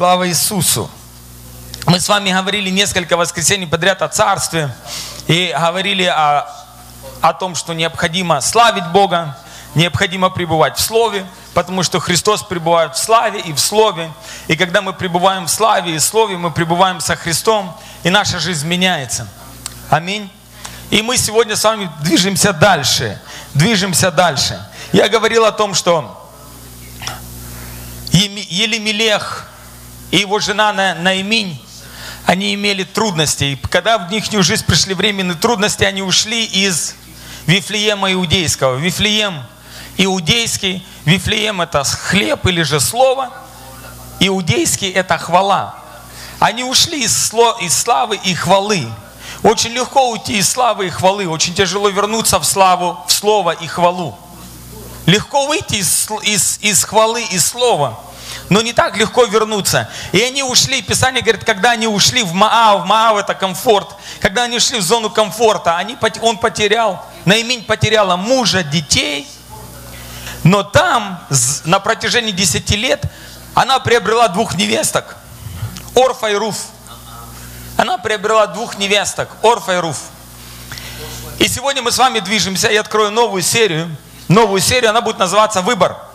Слава Иисусу! Мы с вами говорили несколько воскресений подряд о Царстве и говорили о, о том, что необходимо славить Бога, необходимо пребывать в Слове, потому что Христос пребывает в славе и в Слове. И когда мы пребываем в славе и в Слове, мы пребываем со Христом, и наша жизнь меняется. Аминь. И мы сегодня с вами движемся дальше. Движемся дальше. Я говорил о том, что Елемелех и его жена Наиминь, они имели трудности. И когда в их жизнь пришли временные трудности, они ушли из Вифлеема иудейского. Вифлеем иудейский, Вифлеем это хлеб или же слово, иудейский это хвала. Они ушли из, из славы и хвалы. Очень легко уйти из славы и хвалы, очень тяжело вернуться в славу, в слово и хвалу. Легко выйти из, из, из хвалы и слова, но не так легко вернуться. И они ушли, Писание говорит, когда они ушли в Маав, Маав это комфорт, когда они ушли в зону комфорта, они, он потерял, Наимень потеряла мужа, детей, но там на протяжении 10 лет она приобрела двух невесток, Орфа и Руф. Она приобрела двух невесток, Орфа и Руф. И сегодня мы с вами движемся, я открою новую серию. Новую серию, она будет называться «Выбор».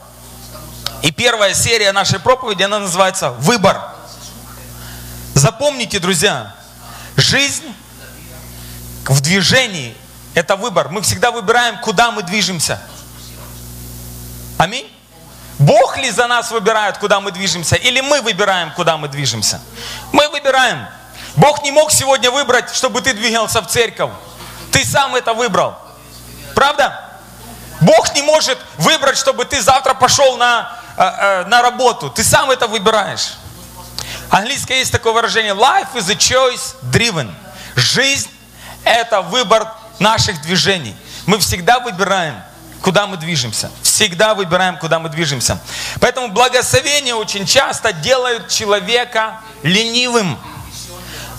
И первая серия нашей проповеди, она называется «Выбор». Запомните, друзья, жизнь в движении – это выбор. Мы всегда выбираем, куда мы движемся. Аминь. Бог ли за нас выбирает, куда мы движемся, или мы выбираем, куда мы движемся? Мы выбираем. Бог не мог сегодня выбрать, чтобы ты двигался в церковь. Ты сам это выбрал. Правда? Бог не может выбрать, чтобы ты завтра пошел на, на работу. Ты сам это выбираешь. Английское есть такое выражение. Life is a choice driven. Жизнь – это выбор наших движений. Мы всегда выбираем, куда мы движемся. Всегда выбираем, куда мы движемся. Поэтому благословения очень часто делают человека ленивым.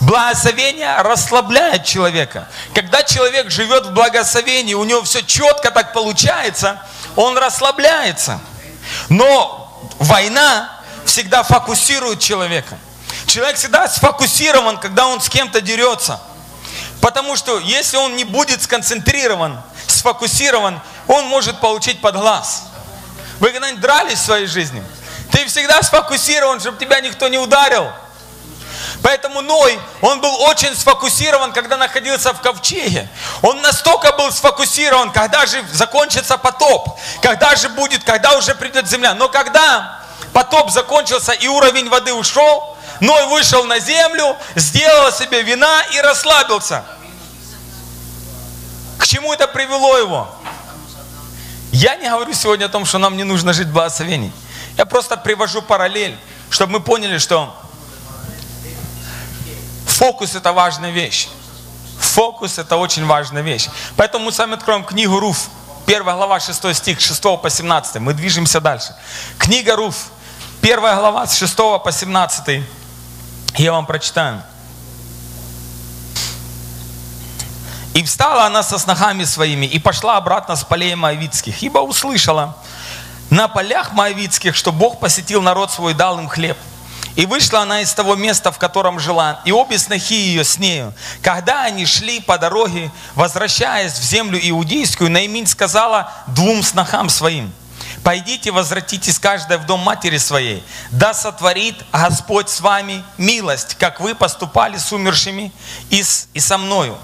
Благословение расслабляет человека. Когда человек живет в благословении, у него все четко так получается, он расслабляется. Но война всегда фокусирует человека. Человек всегда сфокусирован, когда он с кем-то дерется. Потому что если он не будет сконцентрирован, сфокусирован, он может получить под глаз. Вы когда-нибудь дрались в своей жизни? Ты всегда сфокусирован, чтобы тебя никто не ударил. Поэтому Ной, он был очень сфокусирован, когда находился в ковчеге. Он настолько был сфокусирован, когда же закончится потоп, когда же будет, когда уже придет земля. Но когда потоп закончился и уровень воды ушел, Ной вышел на землю, сделал себе вина и расслабился. К чему это привело его? Я не говорю сегодня о том, что нам не нужно жить в благословении. Я просто привожу параллель, чтобы мы поняли, что Фокус это важная вещь. Фокус это очень важная вещь. Поэтому мы с вами откроем книгу Руф. Первая глава, 6 стих, 6 по 17. Мы движемся дальше. Книга Руф. Первая глава с 6 по 17. Я вам прочитаю. И встала она со снохами своими и пошла обратно с полей Моавицких, ибо услышала на полях Моавицких, что Бог посетил народ свой, дал им хлеб. И вышла она из того места, в котором жила, и обе снохи ее с нею. Когда они шли по дороге, возвращаясь в землю иудейскую, Наимин сказала двум снохам своим, «Пойдите, возвратитесь каждая в дом матери своей, да сотворит Господь с вами милость, как вы поступали с умершими и, с, и со мною.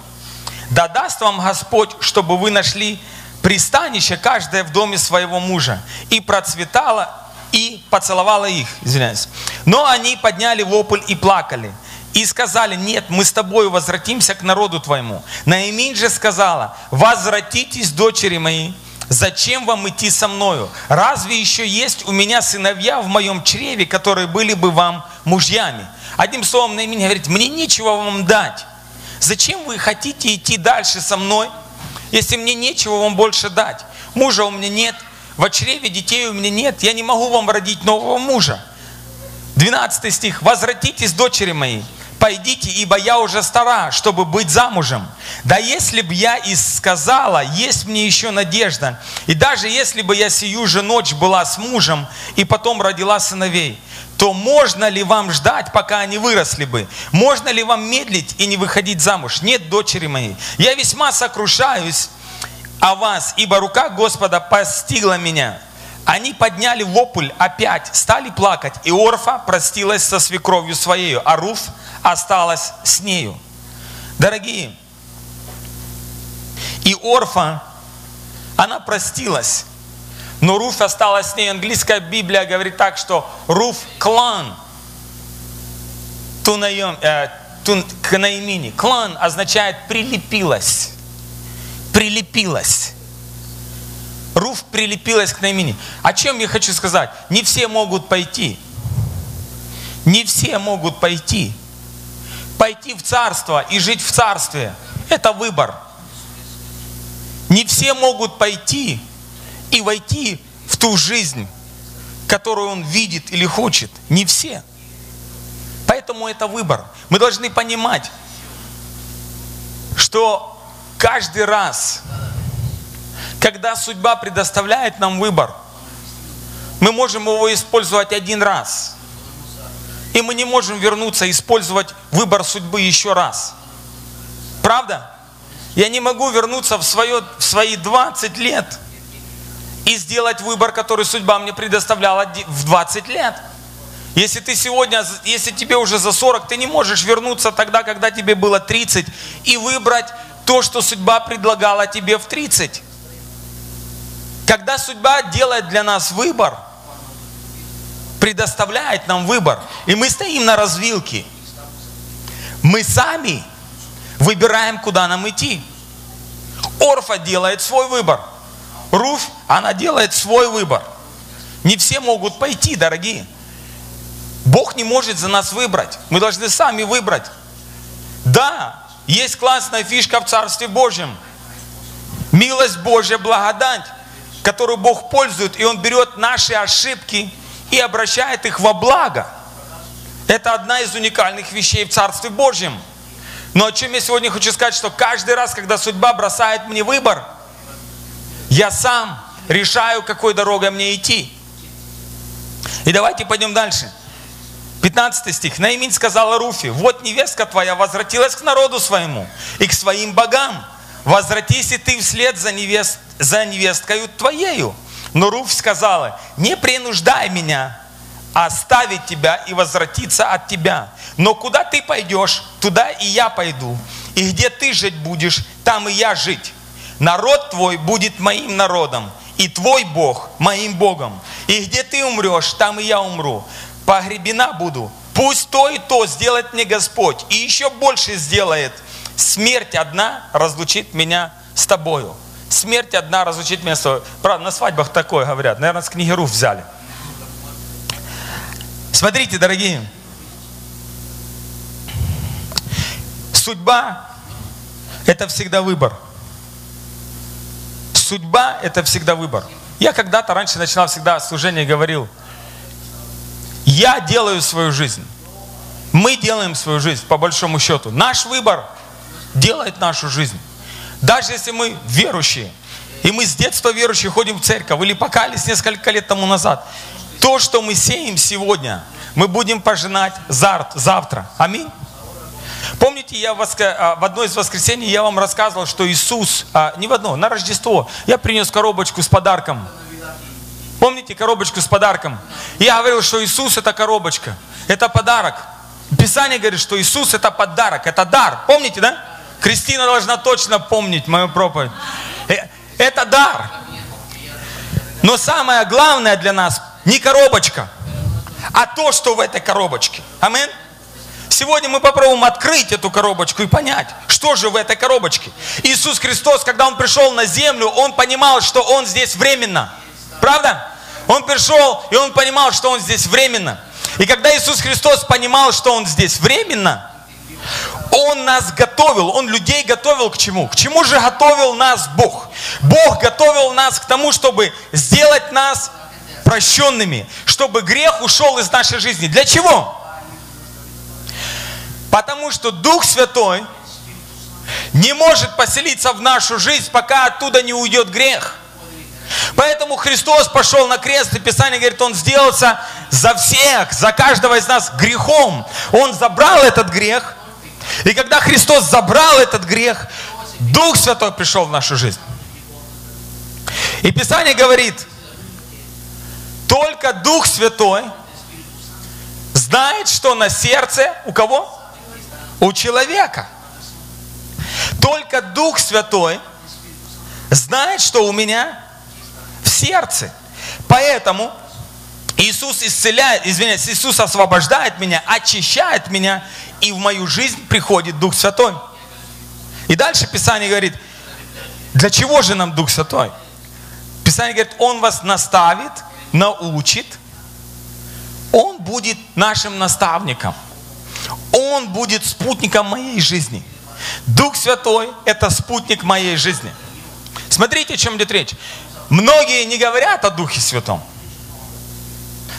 Да даст вам Господь, чтобы вы нашли пристанище каждое в доме своего мужа, и процветало и поцеловала их, извиняюсь. Но они подняли вопль и плакали. И сказали, нет, мы с тобой возвратимся к народу твоему. Наимин же сказала, возвратитесь, дочери мои, зачем вам идти со мною? Разве еще есть у меня сыновья в моем чреве, которые были бы вам мужьями? Одним словом, Наимин говорит, мне нечего вам дать. Зачем вы хотите идти дальше со мной, если мне нечего вам больше дать? Мужа у меня нет, в чреве детей у меня нет, я не могу вам родить нового мужа. 12 стих. «Возвратитесь, дочери мои, пойдите, ибо я уже стара, чтобы быть замужем. Да если б я и сказала, есть мне еще надежда, и даже если бы я сию же ночь была с мужем, и потом родила сыновей, то можно ли вам ждать, пока они выросли бы? Можно ли вам медлить и не выходить замуж? Нет, дочери моей. Я весьма сокрушаюсь о вас, ибо рука Господа постигла меня. Они подняли вопль опять, стали плакать, и Орфа простилась со свекровью своей, а Руф осталась с нею. Дорогие, и Орфа, она простилась, но Руф осталась с ней. Английская Библия говорит так, что Руф клан тунаем, э, тун, к наимени. Клан означает прилепилась. Прилепилась. Руф прилепилась к наимени. О чем я хочу сказать? Не все могут пойти. Не все могут пойти. Пойти в царство и жить в царстве – это выбор. Не все могут пойти и войти в ту жизнь, которую он видит или хочет. Не все. Поэтому это выбор. Мы должны понимать, что каждый раз, когда судьба предоставляет нам выбор, мы можем его использовать один раз. И мы не можем вернуться и использовать выбор судьбы еще раз. Правда? Я не могу вернуться в, свое, в свои 20 лет и сделать выбор, который судьба мне предоставляла в 20 лет. Если ты сегодня, если тебе уже за 40, ты не можешь вернуться тогда, когда тебе было 30, и выбрать то, что судьба предлагала тебе в 30. Когда судьба делает для нас выбор, предоставляет нам выбор, и мы стоим на развилке, мы сами выбираем, куда нам идти. Орфа делает свой выбор. Руф, она делает свой выбор. Не все могут пойти, дорогие. Бог не может за нас выбрать. Мы должны сами выбрать. Да, есть классная фишка в Царстве Божьем. Милость Божья, благодать, которую Бог пользует, и Он берет наши ошибки и обращает их во благо. Это одна из уникальных вещей в Царстве Божьем – но о чем я сегодня хочу сказать, что каждый раз, когда судьба бросает мне выбор, я сам решаю, какой дорогой мне идти. И давайте пойдем дальше. 15 стих. Наимин сказала Руфи, вот невестка твоя возвратилась к народу своему и к своим богам. Возвратись и ты вслед за, невест, за невесткою твоею. Но Руф сказала, не принуждай меня, оставить тебя и возвратиться от тебя. Но куда ты пойдешь, туда и я пойду. И где ты жить будешь, там и я жить. Народ твой будет моим народом, и твой Бог моим Богом. И где ты умрешь, там и я умру. Погребена буду. Пусть то и то сделает мне Господь, и еще больше сделает. Смерть одна разлучит меня с тобою. Смерть одна разлучит меня с тобой. Правда, на свадьбах такое говорят. Наверное, с книги Руф взяли. Смотрите, дорогие, судьба – это всегда выбор. Судьба – это всегда выбор. Я когда-то раньше начинал всегда служение и говорил, я делаю свою жизнь. Мы делаем свою жизнь, по большому счету. Наш выбор делает нашу жизнь. Даже если мы верующие, и мы с детства верующие ходим в церковь, или покались несколько лет тому назад, то, что мы сеем сегодня, мы будем пожинать завтра. Аминь. Помните, я а, в одно из воскресений я вам рассказывал, что Иисус, а, не в одно, на Рождество, я принес коробочку с подарком. Помните коробочку с подарком? Я говорил, что Иисус это коробочка, это подарок. Писание говорит, что Иисус это подарок, это дар. Помните, да? Кристина должна точно помнить мою проповедь. Э, это дар. Но самое главное для нас не коробочка, а то, что в этой коробочке. Амин. Сегодня мы попробуем открыть эту коробочку и понять, что же в этой коробочке. Иисус Христос, когда Он пришел на землю, Он понимал, что Он здесь временно. Правда? Он пришел, и Он понимал, что Он здесь временно. И когда Иисус Христос понимал, что Он здесь временно, Он нас готовил, Он людей готовил к чему? К чему же готовил нас Бог? Бог готовил нас к тому, чтобы сделать нас прощенными, чтобы грех ушел из нашей жизни. Для чего? Потому что Дух Святой не может поселиться в нашу жизнь, пока оттуда не уйдет грех. Поэтому Христос пошел на крест, и Писание говорит, Он сделался за всех, за каждого из нас грехом. Он забрал этот грех. И когда Христос забрал этот грех, Дух Святой пришел в нашу жизнь. И Писание говорит, только Дух Святой знает, что на сердце у кого? У человека. Только Дух Святой знает, что у меня в сердце. Поэтому Иисус исцеляет, извиняюсь, Иисус освобождает меня, очищает меня, и в мою жизнь приходит Дух Святой. И дальше Писание говорит, для чего же нам Дух Святой? Писание говорит, Он вас наставит, научит, Он будет нашим наставником. Он будет спутником моей жизни. Дух Святой – это спутник моей жизни. Смотрите, о чем идет речь. Многие не говорят о Духе Святом.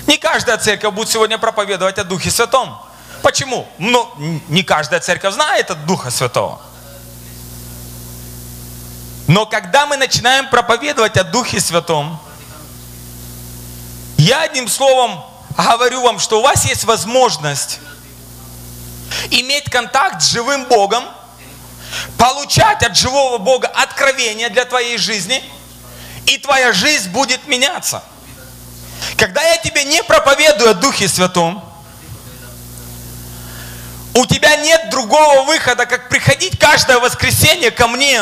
Не каждая церковь будет сегодня проповедовать о Духе Святом. Почему? Ну, не каждая церковь знает о Духа Святого. Но когда мы начинаем проповедовать о Духе Святом, я одним словом говорю вам, что у вас есть возможность иметь контакт с живым Богом, получать от живого Бога откровения для твоей жизни, и твоя жизнь будет меняться. Когда я тебе не проповедую о Духе Святом, у тебя нет другого выхода, как приходить каждое воскресенье ко мне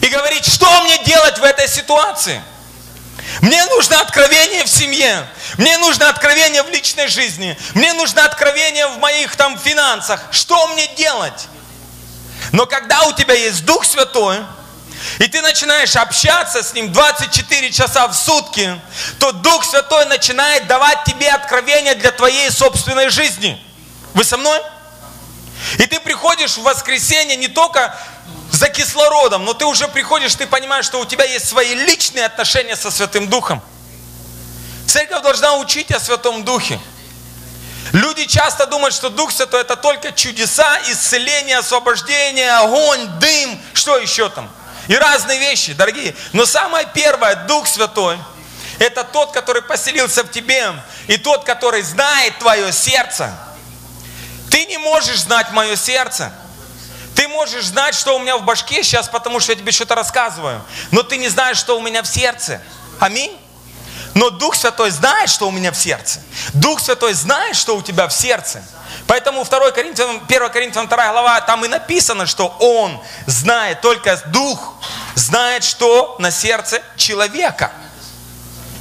и говорить, что мне делать в этой ситуации. Мне нужно откровение в семье. Мне нужно откровение в личной жизни. Мне нужно откровение в моих там финансах. Что мне делать? Но когда у тебя есть Дух Святой, и ты начинаешь общаться с Ним 24 часа в сутки, то Дух Святой начинает давать тебе откровения для твоей собственной жизни. Вы со мной? И ты приходишь в воскресенье не только за кислородом, но ты уже приходишь, ты понимаешь, что у тебя есть свои личные отношения со Святым Духом. Церковь должна учить о Святом Духе. Люди часто думают, что Дух Святой это только чудеса, исцеление, освобождение, огонь, дым, что еще там. И разные вещи, дорогие. Но самое первое, Дух Святой, это тот, который поселился в тебе, и тот, который знает твое сердце. Ты не можешь знать мое сердце. Ты можешь знать, что у меня в башке сейчас, потому что я тебе что-то рассказываю. Но ты не знаешь, что у меня в сердце. Аминь. Но Дух Святой знает, что у меня в сердце. Дух Святой знает, что у тебя в сердце. Поэтому 2 Коринфянам, 1 Коринфянам 2 глава, там и написано, что Он знает, только Дух знает, что на сердце человека.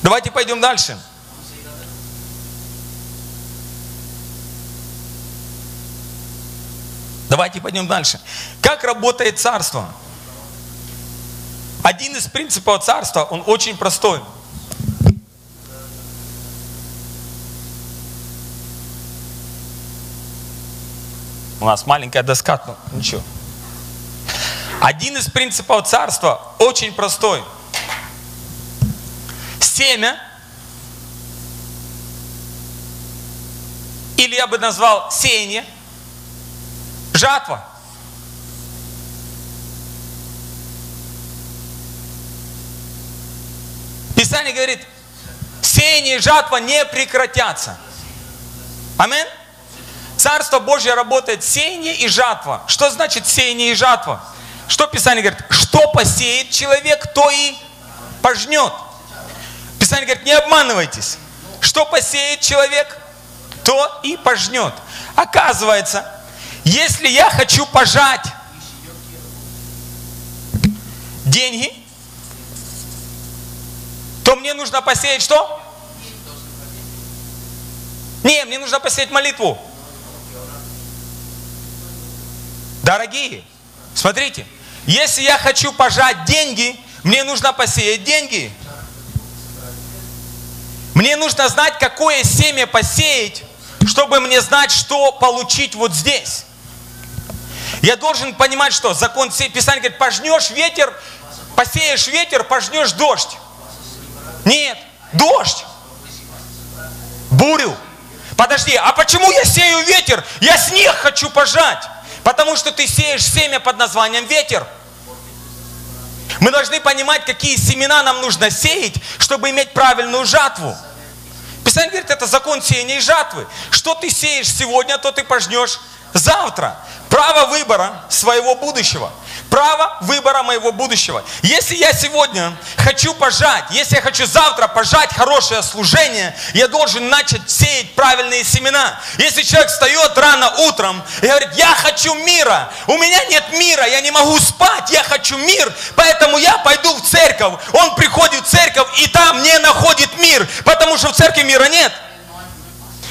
Давайте пойдем дальше. Давайте пойдем дальше. Как работает царство? Один из принципов царства, он очень простой. У нас маленькая доска, но ничего. Один из принципов царства очень простой. Семя, или я бы назвал сеяние – жатва. Писание говорит, сеяние и жатва не прекратятся. Амин? Царство Божье работает сеяние и жатва. Что значит сеяние и жатва? Что Писание говорит? Что посеет человек, то и пожнет. Писание говорит, не обманывайтесь. Что посеет человек, то и пожнет. Оказывается, если я хочу пожать деньги, то мне нужно посеять что? Не, мне нужно посеять молитву. Дорогие, смотрите, если я хочу пожать деньги, мне нужно посеять деньги. Мне нужно знать, какое семя посеять, чтобы мне знать, что получить вот здесь. Я должен понимать, что закон Писания говорит, пожнешь ветер, посеешь ветер, пожнешь дождь. Нет, дождь. Бурю. Подожди, а почему я сею ветер? Я снег хочу пожать. Потому что ты сеешь семя под названием ветер. Мы должны понимать, какие семена нам нужно сеять, чтобы иметь правильную жатву. Писание говорит, это закон сеяния и жатвы. Что ты сеешь сегодня, то ты пожнешь завтра. Право выбора своего будущего право выбора моего будущего. Если я сегодня хочу пожать, если я хочу завтра пожать хорошее служение, я должен начать сеять правильные семена. Если человек встает рано утром и говорит, я хочу мира, у меня нет мира, я не могу спать, я хочу мир, поэтому я пойду в церковь. Он приходит в церковь и там не находит мир, потому что в церкви мира нет.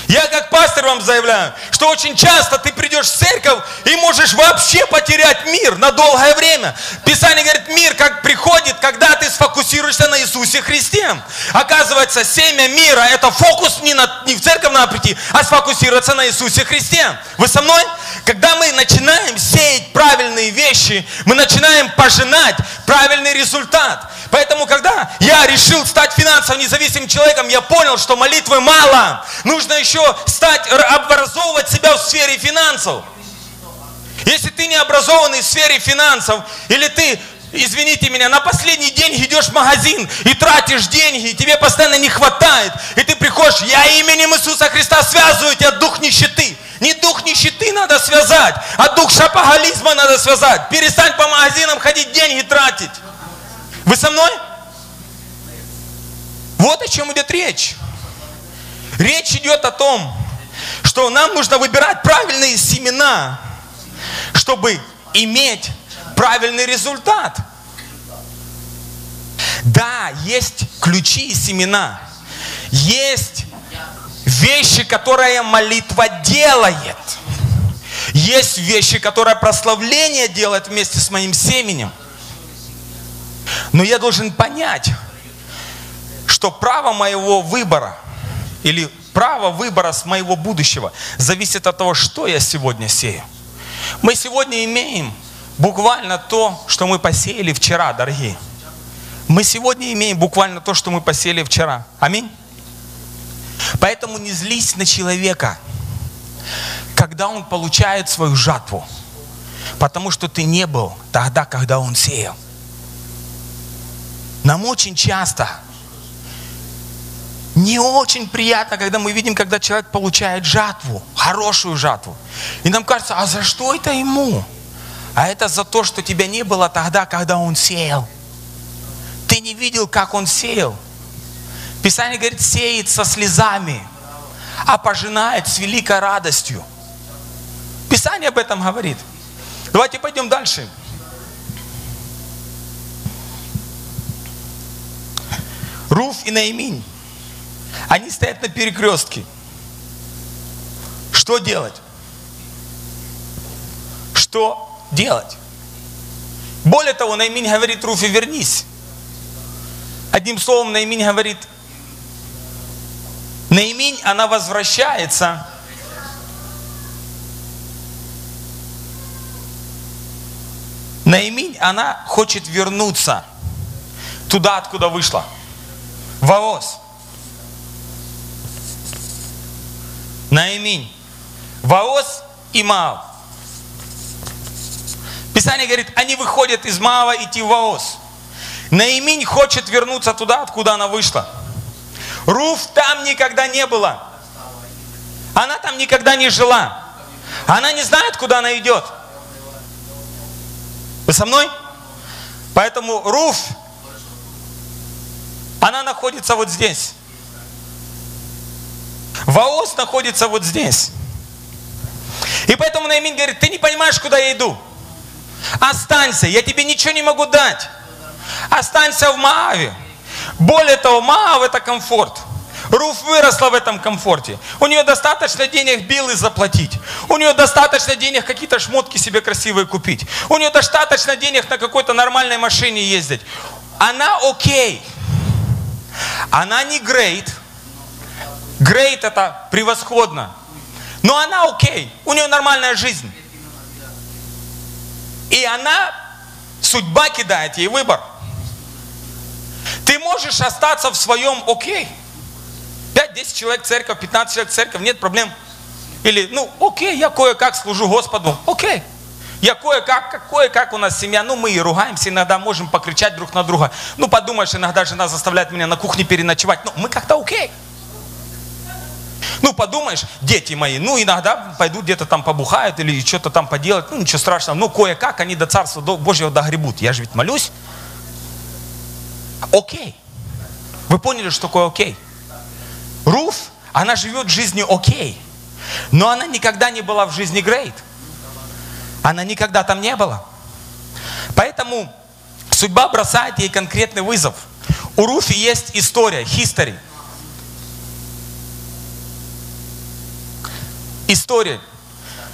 Я как пастор вам заявляю, что очень часто ты придешь в церковь и можешь вообще потерять мир на долгое время. Писание говорит, мир как приходит, когда ты сфокусируешься на Иисусе Христе. Оказывается, семя мира – это фокус не, на, не в церковь надо прийти, а сфокусироваться на Иисусе Христе. Вы со мной? Когда мы начинаем сеять правильные вещи, мы начинаем пожинать правильный результат. Поэтому, когда я решил стать финансово независимым человеком, я понял, что молитвы мало. Нужно еще стать, образовывать себя в сфере финансов. Если ты не образованный в сфере финансов, или ты извините меня, на последний день идешь в магазин и тратишь деньги, и тебе постоянно не хватает, и ты приходишь, я именем Иисуса Христа связываю тебя, дух нищеты. Не дух нищеты надо связать, а дух шапоголизма надо связать. Перестань по магазинам ходить, деньги тратить. Вы со мной? Вот о чем идет речь. Речь идет о том, что нам нужно выбирать правильные семена, чтобы иметь правильный результат. Да, есть ключи и семена. Есть вещи, которые молитва делает. Есть вещи, которые прославление делает вместе с моим семенем. Но я должен понять, что право моего выбора или право выбора с моего будущего зависит от того, что я сегодня сею. Мы сегодня имеем буквально то, что мы посеяли вчера, дорогие. Мы сегодня имеем буквально то, что мы посеяли вчера. Аминь. Поэтому не злись на человека, когда он получает свою жатву. Потому что ты не был тогда, когда он сеял. Нам очень часто не очень приятно, когда мы видим, когда человек получает жатву, хорошую жатву. И нам кажется, а за что это ему? А это за то, что тебя не было тогда, когда он сеял. Ты не видел, как он сеял. Писание говорит, сеет со слезами, а пожинает с великой радостью. Писание об этом говорит. Давайте пойдем дальше. Руф и Наиминь. Они стоят на перекрестке. Что делать? Что делать? Более того, Наиминь говорит Руфе, вернись. Одним словом, Наиминь говорит, Наиминь, она возвращается Наиминь, она хочет вернуться туда, откуда вышла. Ваос. Наиминь. Ваос и Маав. Писание говорит, они выходят из Маава идти в Ваос. Наиминь хочет вернуться туда, откуда она вышла. Руф там никогда не была. Она там никогда не жила. Она не знает, куда она идет. Вы со мной? Поэтому Руф она находится вот здесь. Ваос находится вот здесь. И поэтому Наимин говорит, ты не понимаешь, куда я иду. Останься, я тебе ничего не могу дать. Останься в Мааве. Более того, Маав это комфорт. Руф выросла в этом комфорте. У нее достаточно денег билы заплатить. У нее достаточно денег какие-то шмотки себе красивые купить. У нее достаточно денег на какой-то нормальной машине ездить. Она окей. Okay. Она не great. Great это превосходно. Но она окей. У нее нормальная жизнь. И она, судьба кидает ей выбор. Ты можешь остаться в своем окей. 5-10 человек церковь, 15 человек церковь, нет проблем. Или, ну, окей, я кое-как служу Господу, окей. Я кое-как, кое-как у нас семья, ну мы и ругаемся иногда, можем покричать друг на друга. Ну подумаешь, иногда жена заставляет меня на кухне переночевать, ну мы как-то окей. Ну подумаешь, дети мои, ну иногда пойдут где-то там побухают или что-то там поделать, ну ничего страшного, ну кое-как они до Царства Божьего догребут. Я же ведь молюсь. Окей. Вы поняли, что такое окей? Руф, она живет жизнью окей. Но она никогда не была в жизни great. Она никогда там не была. Поэтому судьба бросает ей конкретный вызов. У Руфи есть история, history. История.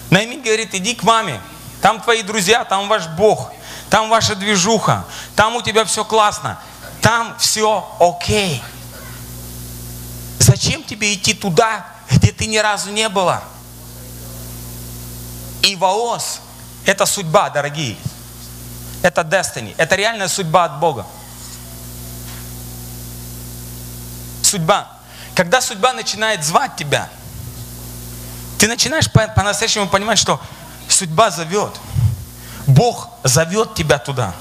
Наимин говорит, иди к маме. Там твои друзья, там ваш Бог, там ваша движуха, там у тебя все классно, там все окей. Зачем тебе идти туда, где ты ни разу не была? И Ваос – это судьба, дорогие. Это destiny. Это реальная судьба от Бога. Судьба. Когда судьба начинает звать тебя, ты начинаешь по-настоящему понимать, что судьба зовет. Бог зовет тебя туда.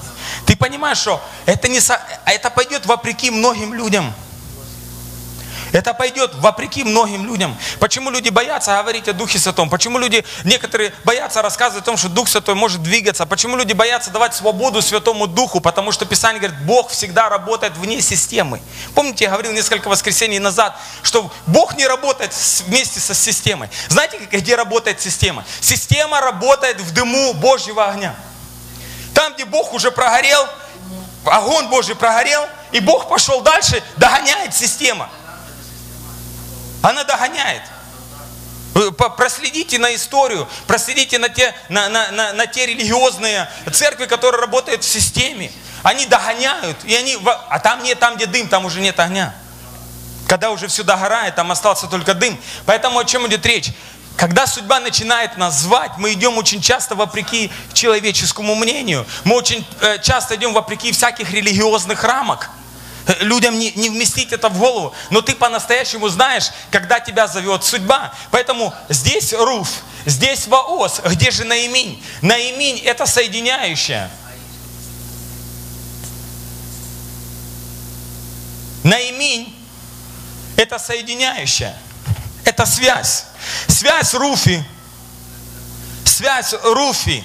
Ты понимаешь, что это, не, это пойдет вопреки многим людям. Это пойдет вопреки многим людям. Почему люди боятся говорить о Духе Святом? Почему люди, некоторые боятся рассказывать о том, что Дух Святой может двигаться? Почему люди боятся давать свободу Святому Духу? Потому что Писание говорит, Бог всегда работает вне системы. Помните, я говорил несколько воскресений назад, что Бог не работает вместе со системой. Знаете, где работает система? Система работает в дыму Божьего огня. Там, где Бог уже прогорел, огонь Божий прогорел, и Бог пошел дальше, догоняет система. Она догоняет. Проследите на историю, проследите на те, на, на, на, на те религиозные церкви, которые работают в системе. Они догоняют, и они, а там нет, там где дым, там уже нет огня. Когда уже все догорает, там остался только дым. Поэтому о чем идет речь? Когда судьба начинает нас звать, мы идем очень часто вопреки человеческому мнению. Мы очень э, часто идем вопреки всяких религиозных рамок. Людям не, не вместить это в голову. Но ты по-настоящему знаешь, когда тебя зовет судьба. Поэтому здесь Руф, здесь Ваос. Где же Наиминь? Наиминь – это соединяющее. Наиминь – это соединяющее. Это связь. Связь Руфи. Связь Руфи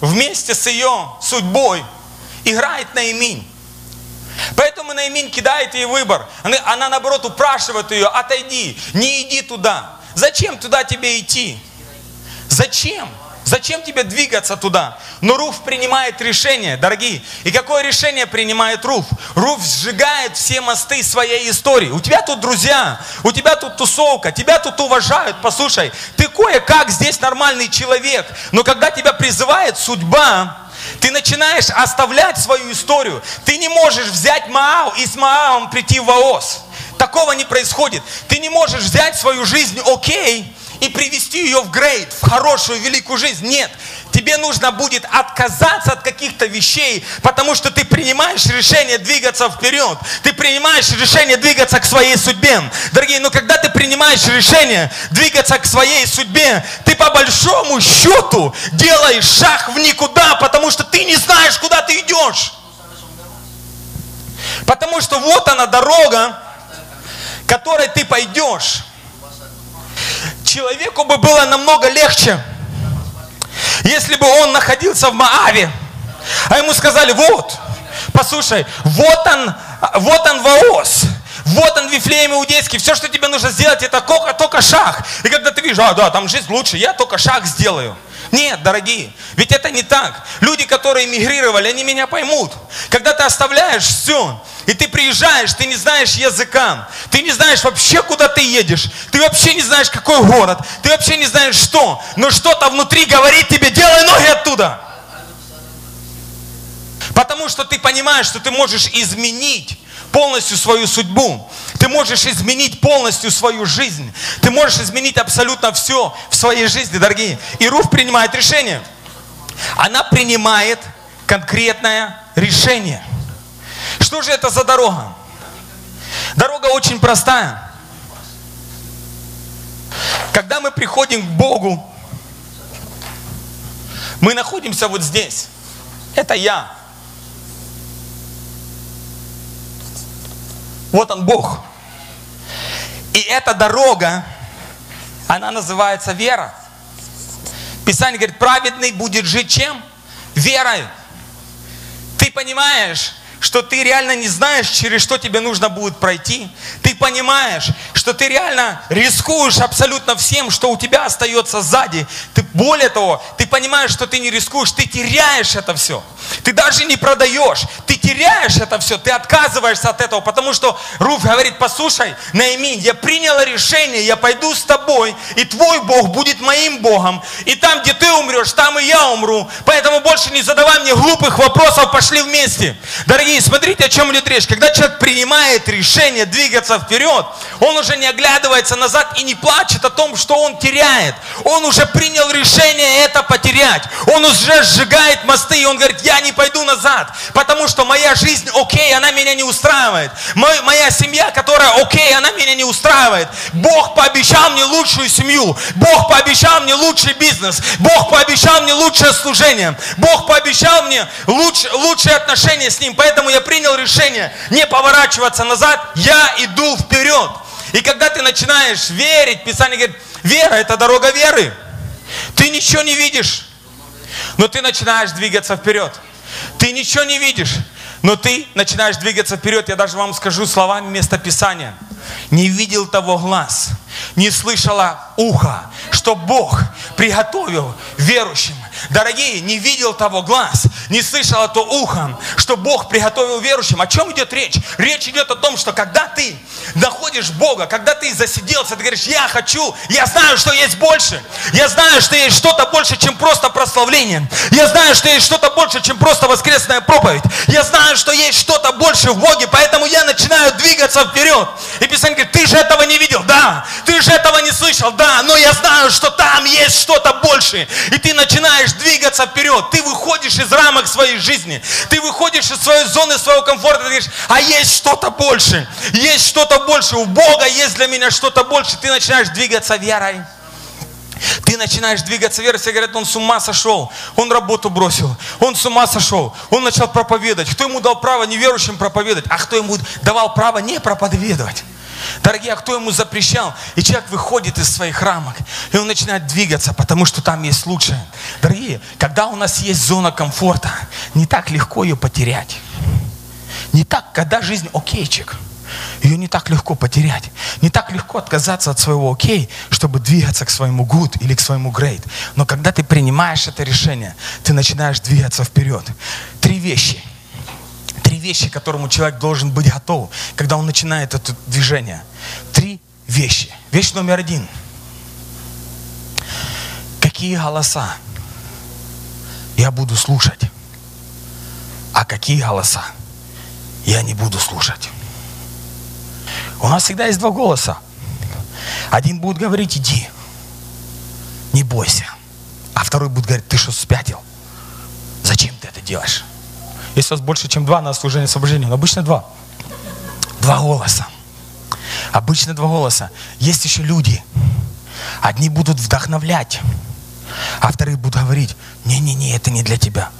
вместе с ее судьбой играет Наиминь. Поэтому Наимин кидает ей выбор. Она, она наоборот упрашивает ее, отойди, не иди туда. Зачем туда тебе идти? Зачем? Зачем тебе двигаться туда? Но Руф принимает решение, дорогие. И какое решение принимает Руф? Руф сжигает все мосты своей истории. У тебя тут друзья, у тебя тут тусовка, тебя тут уважают. Послушай, ты кое-как здесь нормальный человек, но когда тебя призывает судьба, ты начинаешь оставлять свою историю. Ты не можешь взять Маау и с Маавом прийти в Ваос. Такого не происходит. Ты не можешь взять свою жизнь, окей, и привести ее в грейд, в хорошую, великую жизнь. Нет. Тебе нужно будет отказаться от каких-то вещей, потому что ты принимаешь решение двигаться вперед. Ты принимаешь решение двигаться к своей судьбе. Дорогие, но когда ты принимаешь решение двигаться к своей судьбе, ты по большому счету делаешь шаг в никуда, потому что ты не знаешь, куда ты идешь. Потому что вот она дорога, которой ты пойдешь человеку бы было намного легче, если бы он находился в Мааве, а ему сказали, вот, послушай, вот он, вот он Ваос, вот он Вифлеем Иудейский, все, что тебе нужно сделать, это только, только шаг. И когда ты видишь, а, да, там жизнь лучше, я только шаг сделаю. Нет, дорогие, ведь это не так. Люди, которые мигрировали, они меня поймут. Когда ты оставляешь все, и ты приезжаешь, ты не знаешь языка, ты не знаешь вообще, куда ты едешь, ты вообще не знаешь, какой город, ты вообще не знаешь что, но что-то внутри говорит тебе, делай ноги оттуда. Потому что ты понимаешь, что ты можешь изменить полностью свою судьбу. Ты можешь изменить полностью свою жизнь. Ты можешь изменить абсолютно все в своей жизни, дорогие. И Руф принимает решение. Она принимает конкретное решение. Что же это за дорога? Дорога очень простая. Когда мы приходим к Богу, мы находимся вот здесь. Это я. Вот он Бог. И эта дорога, она называется вера. Писание говорит, праведный будет жить чем? Верой. Ты понимаешь, что ты реально не знаешь, через что тебе нужно будет пройти. Ты понимаешь, что ты реально рискуешь абсолютно всем, что у тебя остается сзади. Ты, более того, ты понимаешь, что ты не рискуешь, ты теряешь это все. Ты даже не продаешь, ты теряешь это все, ты отказываешься от этого, потому что Руф говорит, послушай, Наимин, я приняла решение, я пойду с тобой, и твой Бог будет моим Богом. И там, где ты умрешь, там и я умру. Поэтому больше не задавай мне глупых вопросов, пошли вместе. Дорогие смотрите, о чем идет речь. Когда человек принимает решение двигаться вперед, он уже не оглядывается назад и не плачет о том, что он теряет. Он уже принял решение это потерять. Он уже сжигает мосты, и он говорит, я не пойду назад, потому что моя жизнь окей, она меня не устраивает. Моя семья, которая окей, она меня не устраивает. Бог пообещал мне лучшую семью. Бог пообещал мне лучший бизнес. Бог пообещал мне лучшее служение. Бог пообещал мне луч, лучшие отношения с Ним. Поэтому я принял решение не поворачиваться назад, я иду вперед. И когда ты начинаешь верить, Писание говорит, вера это дорога веры. Ты ничего не видишь, но ты начинаешь двигаться вперед. Ты ничего не видишь, но ты начинаешь двигаться вперед. Я даже вам скажу словами места Писания. Не видел того глаз, не слышала ухо, что Бог приготовил верующим Дорогие, не видел того глаз, не слышал то ухом, что Бог приготовил верующим. О чем идет речь? Речь идет о том, что когда ты находишь Бога, когда ты засиделся, ты говоришь, я хочу, я знаю, что есть больше. Я знаю, что есть что-то больше, чем просто прославление. Я знаю, что есть что-то больше, чем просто воскресная проповедь. Я знаю, что есть что-то больше в Боге, поэтому я начинаю двигаться вперед. И Писание говорит, ты же этого не видел, да. Ты же этого не слышал, да. Но я знаю, что там есть что-то больше. И ты начинаешь начинаешь двигаться вперед, ты выходишь из рамок своей жизни, ты выходишь из своей зоны своего комфорта, ты говоришь, а есть что-то больше, есть что-то больше, у Бога есть для меня что-то больше, ты начинаешь двигаться верой. Ты начинаешь двигаться верой, все говорят, он с ума сошел, он работу бросил, он с ума сошел, он начал проповедовать. Кто ему дал право неверующим проповедовать, а кто ему давал право не проповедовать? Дорогие, а кто ему запрещал? И человек выходит из своих рамок, и он начинает двигаться, потому что там есть лучшее. Дорогие, когда у нас есть зона комфорта, не так легко ее потерять. Не так, когда жизнь окейчик. Ее не так легко потерять. Не так легко отказаться от своего окей, чтобы двигаться к своему good или к своему great. Но когда ты принимаешь это решение, ты начинаешь двигаться вперед. Три вещи – вещи, к которому человек должен быть готов, когда он начинает это движение. Три вещи. Вещь номер один. Какие голоса я буду слушать, а какие голоса я не буду слушать. У нас всегда есть два голоса. Один будет говорить, иди, не бойся. А второй будет говорить, ты что, спятил? Зачем ты это делаешь? Если у вас больше, чем два на служение освобождения, но обычно два. Два голоса. Обычно два голоса. Есть еще люди. Одни будут вдохновлять, а вторые будут говорить, не-не-не, это не для тебя.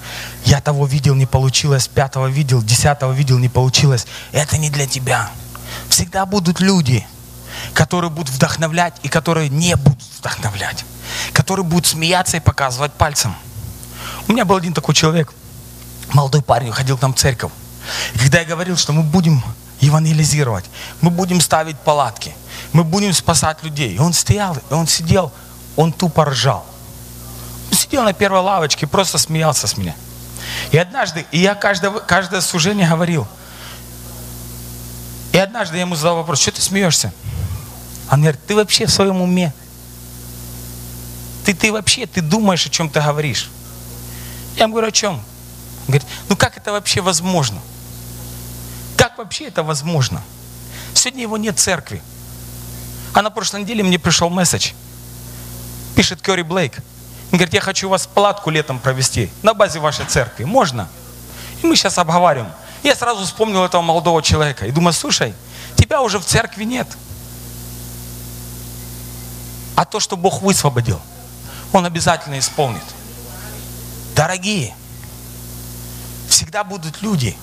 Я того видел, не получилось, пятого видел, десятого видел, не получилось. Это не для тебя. Всегда будут люди, которые будут вдохновлять и которые не будут вдохновлять. Которые будут смеяться и показывать пальцем. У меня был один такой человек – молодой парень ходил к нам в церковь. И когда я говорил, что мы будем евангелизировать, мы будем ставить палатки, мы будем спасать людей. И он стоял, и он сидел, он тупо ржал. Он сидел на первой лавочке, просто смеялся с меня. И однажды, и я каждое, каждое служение говорил, и однажды я ему задал вопрос, что ты смеешься? Он говорит, ты вообще в своем уме? Ты, ты вообще, ты думаешь, о чем ты говоришь? Я ему говорю, о чем? Говорит, ну как это вообще возможно? Как вообще это возможно? Сегодня его нет в церкви. А на прошлой неделе мне пришел месседж. Пишет Кёри Блейк. Говорит, я хочу у вас палатку летом провести на базе вашей церкви. Можно? И мы сейчас обговариваем. Я сразу вспомнил этого молодого человека. И думаю, слушай, тебя уже в церкви нет. А то, что Бог высвободил, Он обязательно исполнит. Дорогие, всегда будут люди,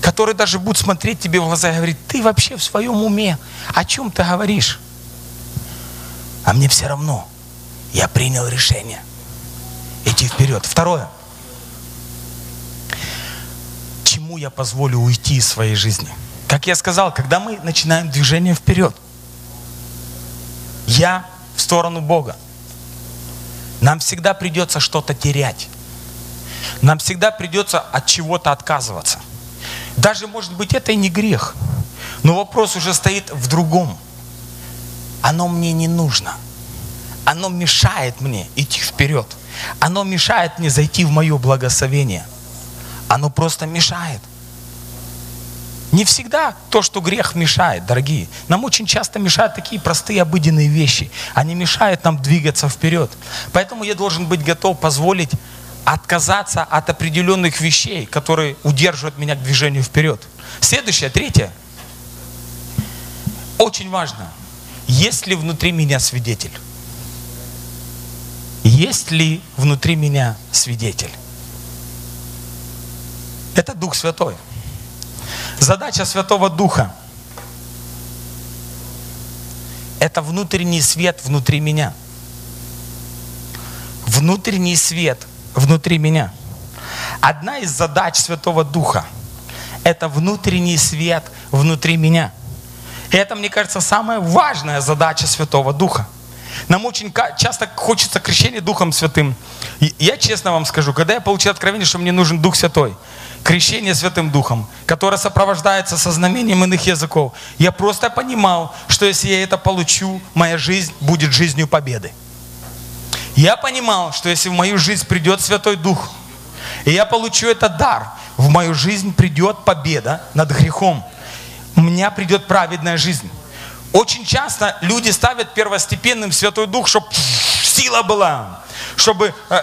которые даже будут смотреть тебе в глаза и говорить, ты вообще в своем уме, о чем ты говоришь? А мне все равно, я принял решение идти вперед. Второе. Чему я позволю уйти из своей жизни? Как я сказал, когда мы начинаем движение вперед, я в сторону Бога. Нам всегда придется что-то терять. Нам всегда придется от чего-то отказываться. Даже, может быть, это и не грех. Но вопрос уже стоит в другом. Оно мне не нужно. Оно мешает мне идти вперед. Оно мешает мне зайти в мое благословение. Оно просто мешает. Не всегда то, что грех мешает, дорогие. Нам очень часто мешают такие простые обыденные вещи. Они мешают нам двигаться вперед. Поэтому я должен быть готов позволить отказаться от определенных вещей, которые удерживают меня к движению вперед. Следующее, третье. Очень важно. Есть ли внутри меня свидетель? Есть ли внутри меня свидетель? Это Дух Святой. Задача Святого Духа – это внутренний свет внутри меня. Внутренний свет внутри меня. Одна из задач Святого Духа – это внутренний свет внутри меня. И это, мне кажется, самая важная задача Святого Духа. Нам очень часто хочется крещения Духом Святым. Я честно вам скажу, когда я получил откровение, что мне нужен Дух Святой – крещение Святым Духом, которое сопровождается со знамением иных языков, я просто понимал, что если я это получу, моя жизнь будет жизнью победы. Я понимал, что если в мою жизнь придет Святой Дух, и я получу этот дар, в мою жизнь придет победа над грехом. У меня придет праведная жизнь. Очень часто люди ставят первостепенным Святой Дух, чтобы сила была, чтобы э,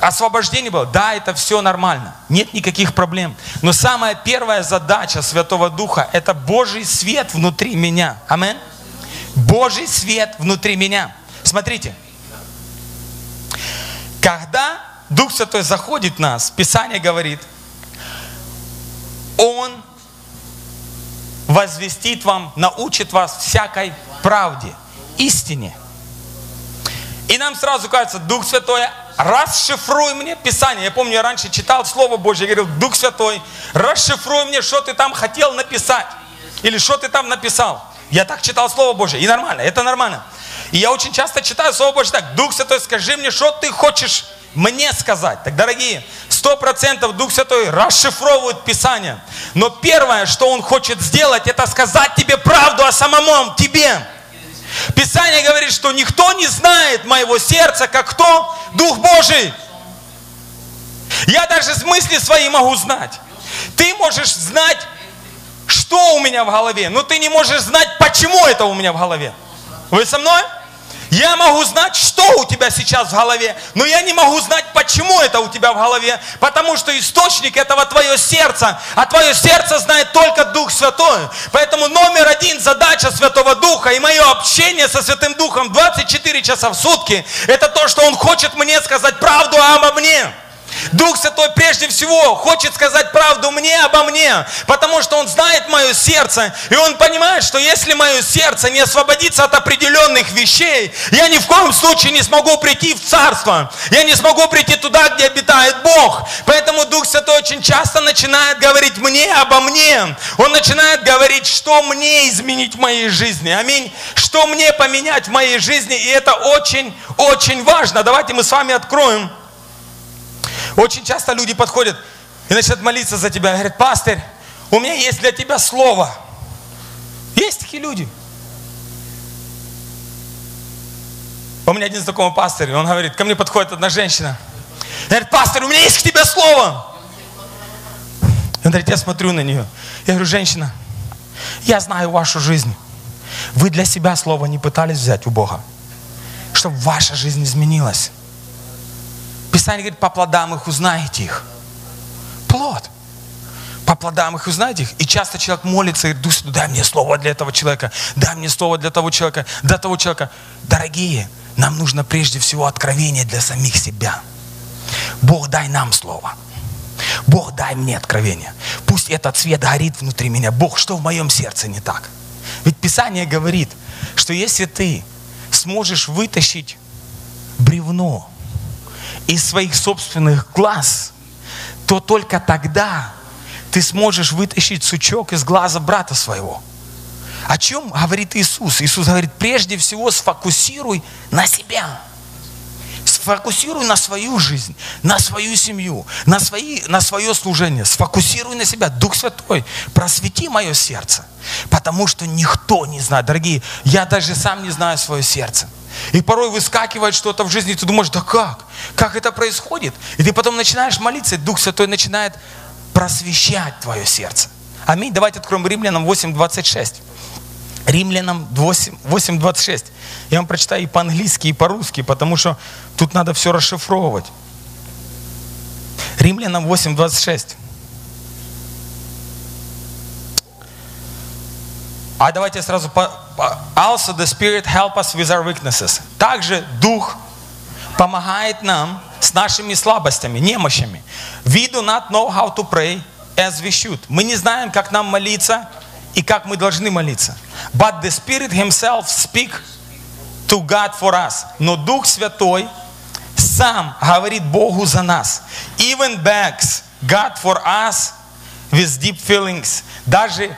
освобождение было. Да, это все нормально, нет никаких проблем. Но самая первая задача Святого Духа – это Божий свет внутри меня. Амин. Божий свет внутри меня. Смотрите, когда Дух Святой заходит в нас, Писание говорит, Он возвестит вам, научит вас всякой правде, истине – и нам сразу кажется, Дух Святой, расшифруй мне Писание. Я помню, я раньше читал Слово Божье, я говорил, Дух Святой, расшифруй мне, что ты там хотел написать. Или что ты там написал. Я так читал Слово Божье, и нормально, это нормально. И я очень часто читаю Слово Божье так, Дух Святой, скажи мне, что ты хочешь мне сказать. Так, дорогие, сто процентов Дух Святой расшифровывает Писание. Но первое, что Он хочет сделать, это сказать тебе правду о самом тебе. Писание говорит, что никто не знает моего сердца, как кто? Дух Божий. Я даже с мысли своей могу знать. Ты можешь знать, что у меня в голове, но ты не можешь знать, почему это у меня в голове. Вы со мной? Я могу знать, что у тебя сейчас в голове, но я не могу знать, почему это у тебя в голове, потому что источник этого твое сердце, а твое сердце знает только Дух Святой. Поэтому номер один задача Святого Духа и мое общение со Святым Духом 24 часа в сутки, это то, что Он хочет мне сказать правду обо мне. Дух Святой прежде всего хочет сказать правду мне обо мне, потому что Он знает мое сердце, и Он понимает, что если мое сердце не освободится от определенных вещей, я ни в коем случае не смогу прийти в Царство, я не смогу прийти туда, где обитает Бог. Поэтому Дух Святой очень часто начинает говорить мне обо мне. Он начинает говорить, что мне изменить в моей жизни. Аминь. Что мне поменять в моей жизни, и это очень-очень важно. Давайте мы с вами откроем очень часто люди подходят и начинают молиться за тебя. Говорят, пастырь, у меня есть для тебя слово. Есть такие люди. У меня один знакомый пастырь, он говорит, ко мне подходит одна женщина. Говорит, пастор, у меня есть к тебе слово. Он говорит, я смотрю на нее. Я говорю, женщина, я знаю вашу жизнь. Вы для себя слово не пытались взять у Бога, чтобы ваша жизнь изменилась. Писание говорит, по плодам их узнаете их. Плод. По плодам их узнаете их. И часто человек молится и говорит, Дух Святой, дай мне слово для этого человека, дай мне слово для того человека, для того человека. Дорогие, нам нужно прежде всего откровение для самих себя. Бог, дай нам слово. Бог, дай мне откровение. Пусть этот свет горит внутри меня. Бог, что в моем сердце не так? Ведь Писание говорит, что если ты сможешь вытащить бревно из своих собственных глаз, то только тогда ты сможешь вытащить сучок из глаза брата своего. О чем говорит Иисус? Иисус говорит, прежде всего сфокусируй на себя. Сфокусируй на свою жизнь, на свою семью, на, свои, на свое служение. Сфокусируй на себя. Дух Святой, просвети мое сердце. Потому что никто не знает. Дорогие, я даже сам не знаю свое сердце. И порой выскакивает что-то в жизни, и ты думаешь, да как? Как это происходит? И ты потом начинаешь молиться, и Дух Святой начинает просвещать твое сердце. Аминь. Давайте откроем Римлянам 8.26. Римлянам 8.26. Я вам прочитаю и по-английски, и по-русски, потому что тут надо все расшифровывать. Римлянам 8.26. А давайте сразу по, also the Spirit help us with our weaknesses. Также Дух помогает нам с нашими слабостями, немощами. We do not know how to pray as we should. Мы не знаем, как нам молиться и как мы должны молиться. But the Spirit Himself speak to God for us. Но Дух Святой сам говорит Богу за нас. Even begs God for us with deep feelings. Даже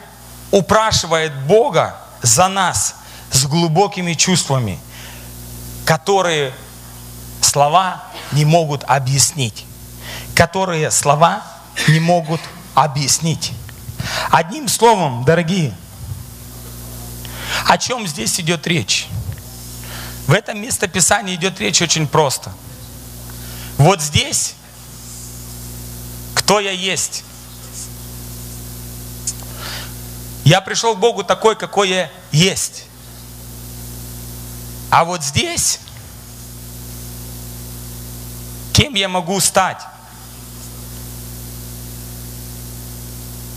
упрашивает Бога за нас с глубокими чувствами, которые слова не могут объяснить. Которые слова не могут объяснить. Одним словом, дорогие, о чем здесь идет речь? В этом местописании идет речь очень просто. Вот здесь, кто я есть? Я пришел к Богу такой, какой я есть. А вот здесь, кем я могу стать?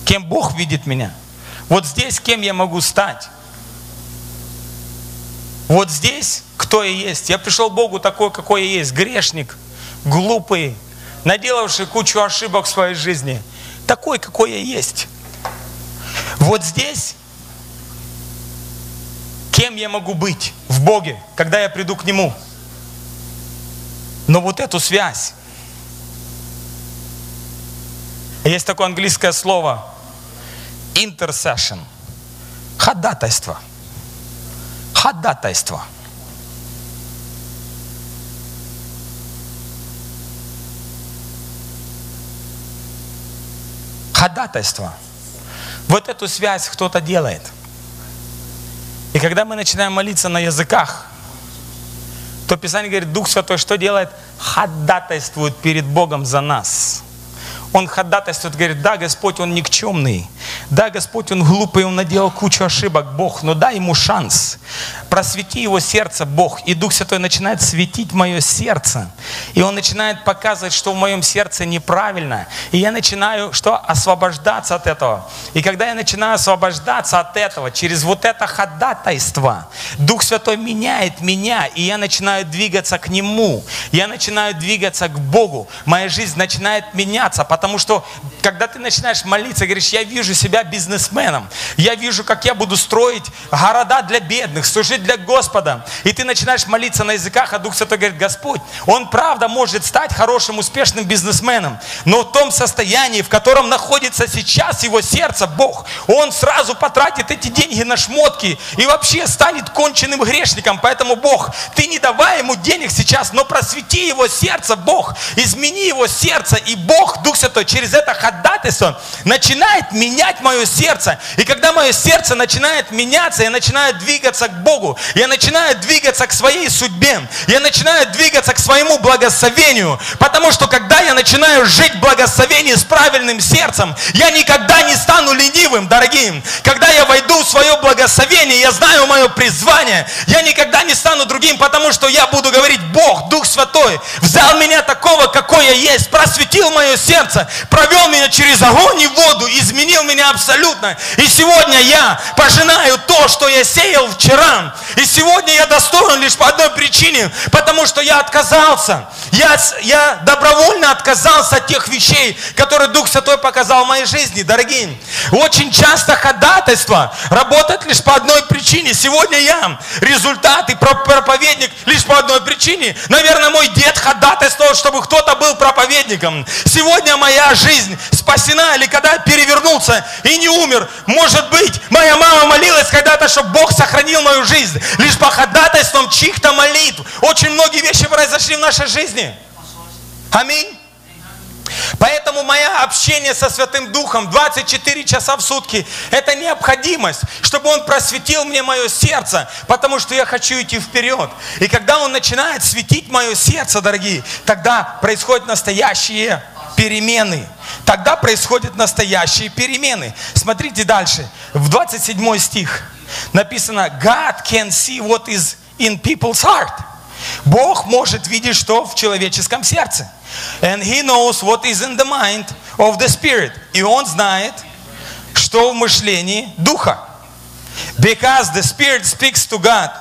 Кем Бог видит меня? Вот здесь, кем я могу стать? Вот здесь, кто я есть? Я пришел к Богу такой, какой я есть. Грешник, глупый, наделавший кучу ошибок в своей жизни. Такой, какой я есть. Вот здесь, кем я могу быть в Боге, когда я приду к Нему. Но вот эту связь. Есть такое английское слово intercession. Ходатайство. Ходатайство. Ходатайство. Вот эту связь кто-то делает. И когда мы начинаем молиться на языках, то Писание говорит, Дух Святой что делает? Ходатайствует перед Богом за нас. Он ходатайствует, говорит, да, Господь, он никчемный. Да, Господь, он глупый, он наделал кучу ошибок, Бог, но дай ему шанс. Просвети его сердце, Бог. И Дух Святой начинает светить мое сердце. И он начинает показывать, что в моем сердце неправильно. И я начинаю что? Освобождаться от этого. И когда я начинаю освобождаться от этого, через вот это ходатайство, Дух Святой меняет меня, и я начинаю двигаться к Нему. Я начинаю двигаться к Богу. Моя жизнь начинает меняться, Потому что, когда ты начинаешь молиться, говоришь, я вижу себя бизнесменом. Я вижу, как я буду строить города для бедных, служить для Господа. И ты начинаешь молиться на языках, а Дух Святой говорит, Господь, он правда может стать хорошим, успешным бизнесменом. Но в том состоянии, в котором находится сейчас его сердце, Бог, он сразу потратит эти деньги на шмотки и вообще станет конченным грешником. Поэтому, Бог, ты не давай ему денег сейчас, но просвети его сердце, Бог, измени его сердце, и Бог, Дух Святой, то через это ходатайство начинает менять мое сердце. И когда мое сердце начинает меняться, я начинаю двигаться к Богу. Я начинаю двигаться к своей судьбе, я начинаю двигаться к своему благословению, потому что когда я начинаю жить в благословении с правильным сердцем, я никогда не стану ленивым, дорогие. Когда я войду в свое благословение, я знаю мое призвание, я никогда не стану другим, потому что я буду говорить, Бог, Дух Святой, взял меня такого, какой я есть, просветил мое сердце, провел меня через огонь и воду, изменил меня абсолютно. И сегодня я пожинаю то, что я сеял вчера. И сегодня я достоин лишь по одной причине, потому что я отказался. Я, я добровольно отказался от тех вещей, которые Дух Святой показал в моей жизни, дорогие. Очень часто ходатайство работает лишь по одной причине. Сегодня я результат и проповедник лишь по одной причине. Наверное, мой дед ходатайствовал, чтобы кто-то был проповедником. Сегодня моя жизнь спасена, или когда перевернулся и не умер. Может быть, моя мама молилась когда-то, чтобы Бог сохранил мою жизнь. Лишь по ходатайствам чьих-то молитв. Очень многие вещи произошли в нашей жизни. Аминь. Поэтому мое общение со Святым Духом 24 часа в сутки – это необходимость, чтобы Он просветил мне мое сердце, потому что я хочу идти вперед. И когда Он начинает светить мое сердце, дорогие, тогда происходят настоящие перемены. Тогда происходят настоящие перемены. Смотрите дальше. В 27 стих написано «God can see what is in people's heart». Бог может видеть, что в человеческом сердце. And he knows what is in the mind of the spirit. И он знает, что в мышлении духа. Because the spirit speaks to God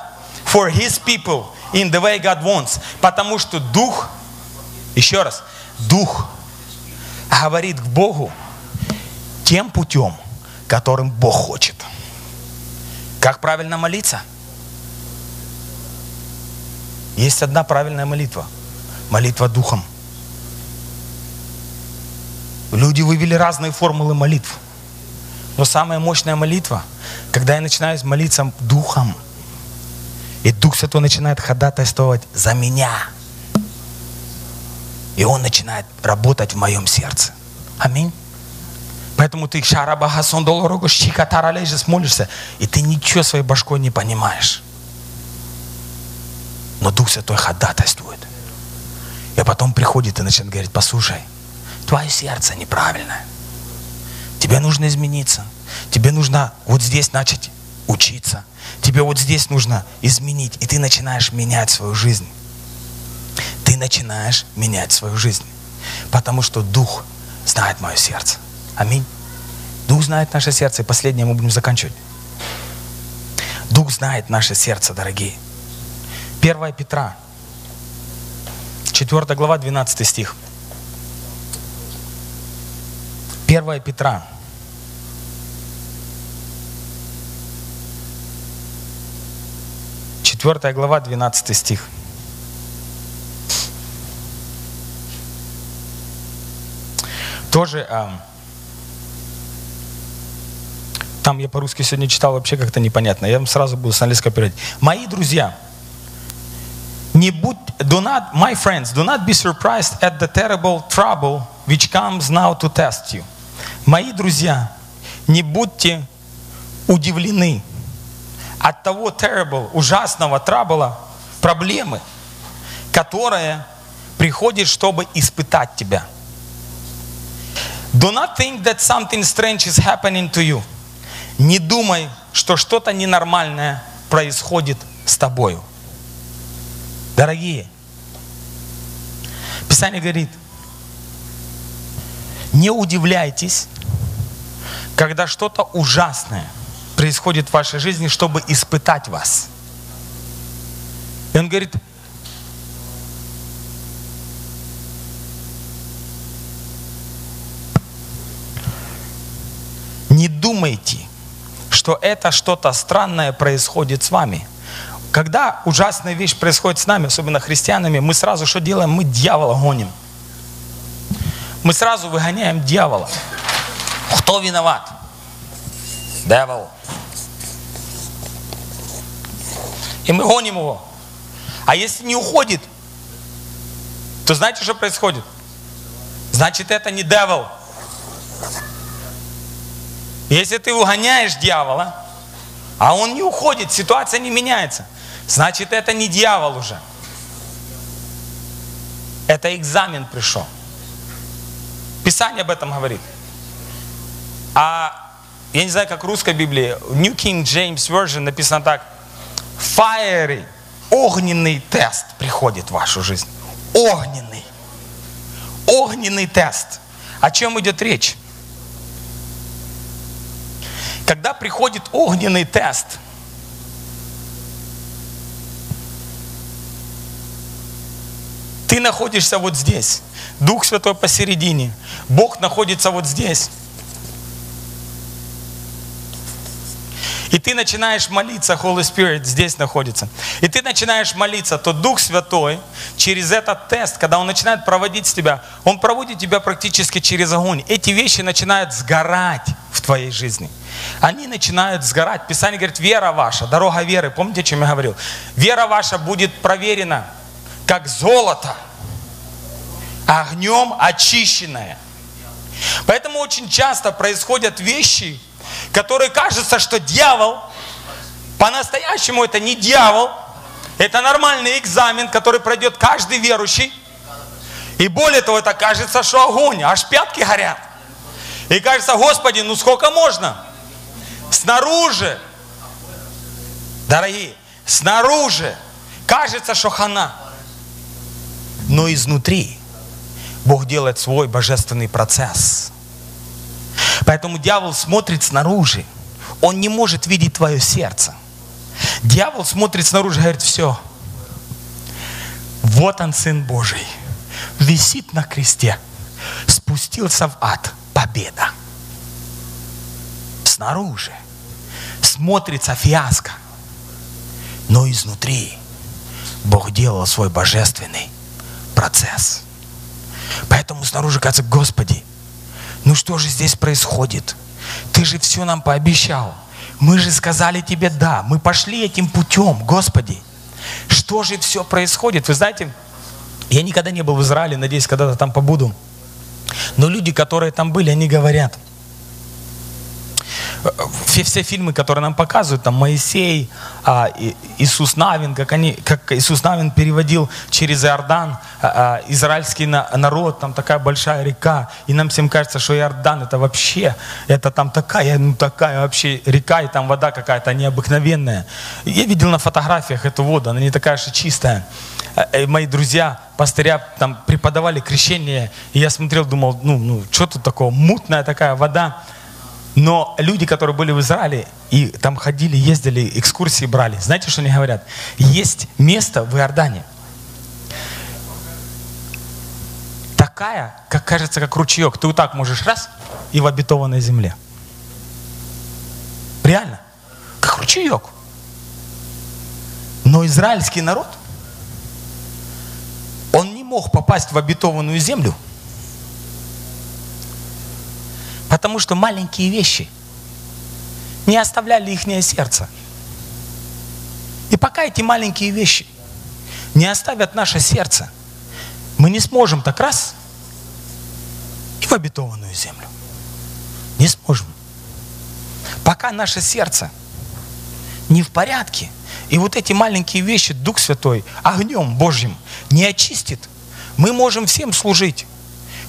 for his people in the way God wants. Потому что дух, еще раз, дух говорит к Богу тем путем, которым Бог хочет. Как правильно молиться? Есть одна правильная молитва. Молитва духом. Люди вывели разные формулы молитв. Но самая мощная молитва, когда я начинаю молиться духом, и Дух Святой начинает ходатайствовать за меня. И Он начинает работать в моем сердце. Аминь. Поэтому ты лежишь, молишься, и ты ничего своей башкой не понимаешь. Но Дух Святой ходатайствует. И потом приходит и начинает говорить, послушай, твое сердце неправильное. Тебе нужно измениться. Тебе нужно вот здесь начать учиться. Тебе вот здесь нужно изменить. И ты начинаешь менять свою жизнь. Ты начинаешь менять свою жизнь. Потому что Дух знает мое сердце. Аминь. Дух знает наше сердце. И последнее мы будем заканчивать. Дух знает наше сердце, дорогие. 1 Петра, 4 глава, 12 стих. 1 Петра. Четвертая глава, 12 стих. Тоже а, там я по-русски сегодня читал, вообще как-то непонятно. Я вам сразу буду с английского переводить. Мои друзья, не будь, do not, my friends, do not be surprised at the terrible trouble which comes now to test you. Мои друзья, не будьте удивлены от того terrible, ужасного трабла, проблемы, которая приходит, чтобы испытать тебя. Do not think that something strange is happening to you. Не думай, что что-то ненормальное происходит с тобою. Дорогие, Писание говорит, не удивляйтесь, когда что-то ужасное происходит в вашей жизни, чтобы испытать вас. И он говорит, не думайте, что это что-то странное происходит с вами. Когда ужасная вещь происходит с нами, особенно христианами, мы сразу что делаем? Мы дьявола гоним. Мы сразу выгоняем дьявола. Кто виноват? Дьявол. И мы гоним его. А если не уходит, то знаете, что происходит? Значит, это не дьявол. Если ты угоняешь дьявола, А он не уходит, ситуация не меняется. Значит, это не дьявол уже. Это экзамен пришел. Писание об этом говорит. А я не знаю, как в русской Библии, в New King James Version написано так. Fiery, огненный тест приходит в вашу жизнь. Огненный. Огненный тест. О чем идет речь? Когда приходит огненный тест, ты находишься вот здесь, Дух Святой посередине, Бог находится вот здесь. И ты начинаешь молиться, Holy Spirit здесь находится. И ты начинаешь молиться, то Дух Святой через этот тест, когда Он начинает проводить тебя, Он проводит тебя практически через огонь. Эти вещи начинают сгорать в твоей жизни. Они начинают сгорать. Писание говорит, вера ваша, дорога веры. Помните, о чем я говорил? Вера ваша будет проверена, как золото, огнем очищенное. Поэтому очень часто происходят вещи, которые кажется, что дьявол, по-настоящему это не дьявол, это нормальный экзамен, который пройдет каждый верующий. И более того, это кажется, что огонь, аж пятки горят. И кажется, Господи, ну сколько можно? Снаружи, дорогие, снаружи кажется, что хана. Но изнутри Бог делает свой божественный процесс. Поэтому дьявол смотрит снаружи. Он не может видеть твое сердце. Дьявол смотрит снаружи и говорит, все. Вот он, Сын Божий. Висит на кресте. Спустился в ад. Победа. Снаружи смотрится фиаско. Но изнутри Бог делал свой божественный процесс. Поэтому снаружи кажется, Господи, ну что же здесь происходит? Ты же все нам пообещал. Мы же сказали тебе да. Мы пошли этим путем, Господи. Что же все происходит? Вы знаете, я никогда не был в Израиле, надеюсь, когда-то там побуду. Но люди, которые там были, они говорят – все, все фильмы, которые нам показывают, там Моисей, а, Иисус Навин, как, они, как Иисус Навин переводил через Иордан а, а, израильский народ, там такая большая река, и нам всем кажется, что Иордан это вообще, это там такая, ну такая вообще река, и там вода какая-то необыкновенная. Я видел на фотографиях эту воду, она не такая же чистая. И мои друзья, пастыря, там преподавали крещение, и я смотрел, думал, ну, ну что тут такого, мутная такая вода. Но люди, которые были в Израиле и там ходили, ездили, экскурсии брали, знаете, что они говорят? Есть место в Иордане, такая, как кажется, как ручеек. Ты вот так можешь раз и в обетованной земле. Реально, как ручеек. Но израильский народ, он не мог попасть в обетованную землю – Потому что маленькие вещи не оставляли их сердце. И пока эти маленькие вещи не оставят наше сердце, мы не сможем так раз и в обетованную землю. Не сможем. Пока наше сердце не в порядке, и вот эти маленькие вещи Дух Святой огнем Божьим не очистит, мы можем всем служить,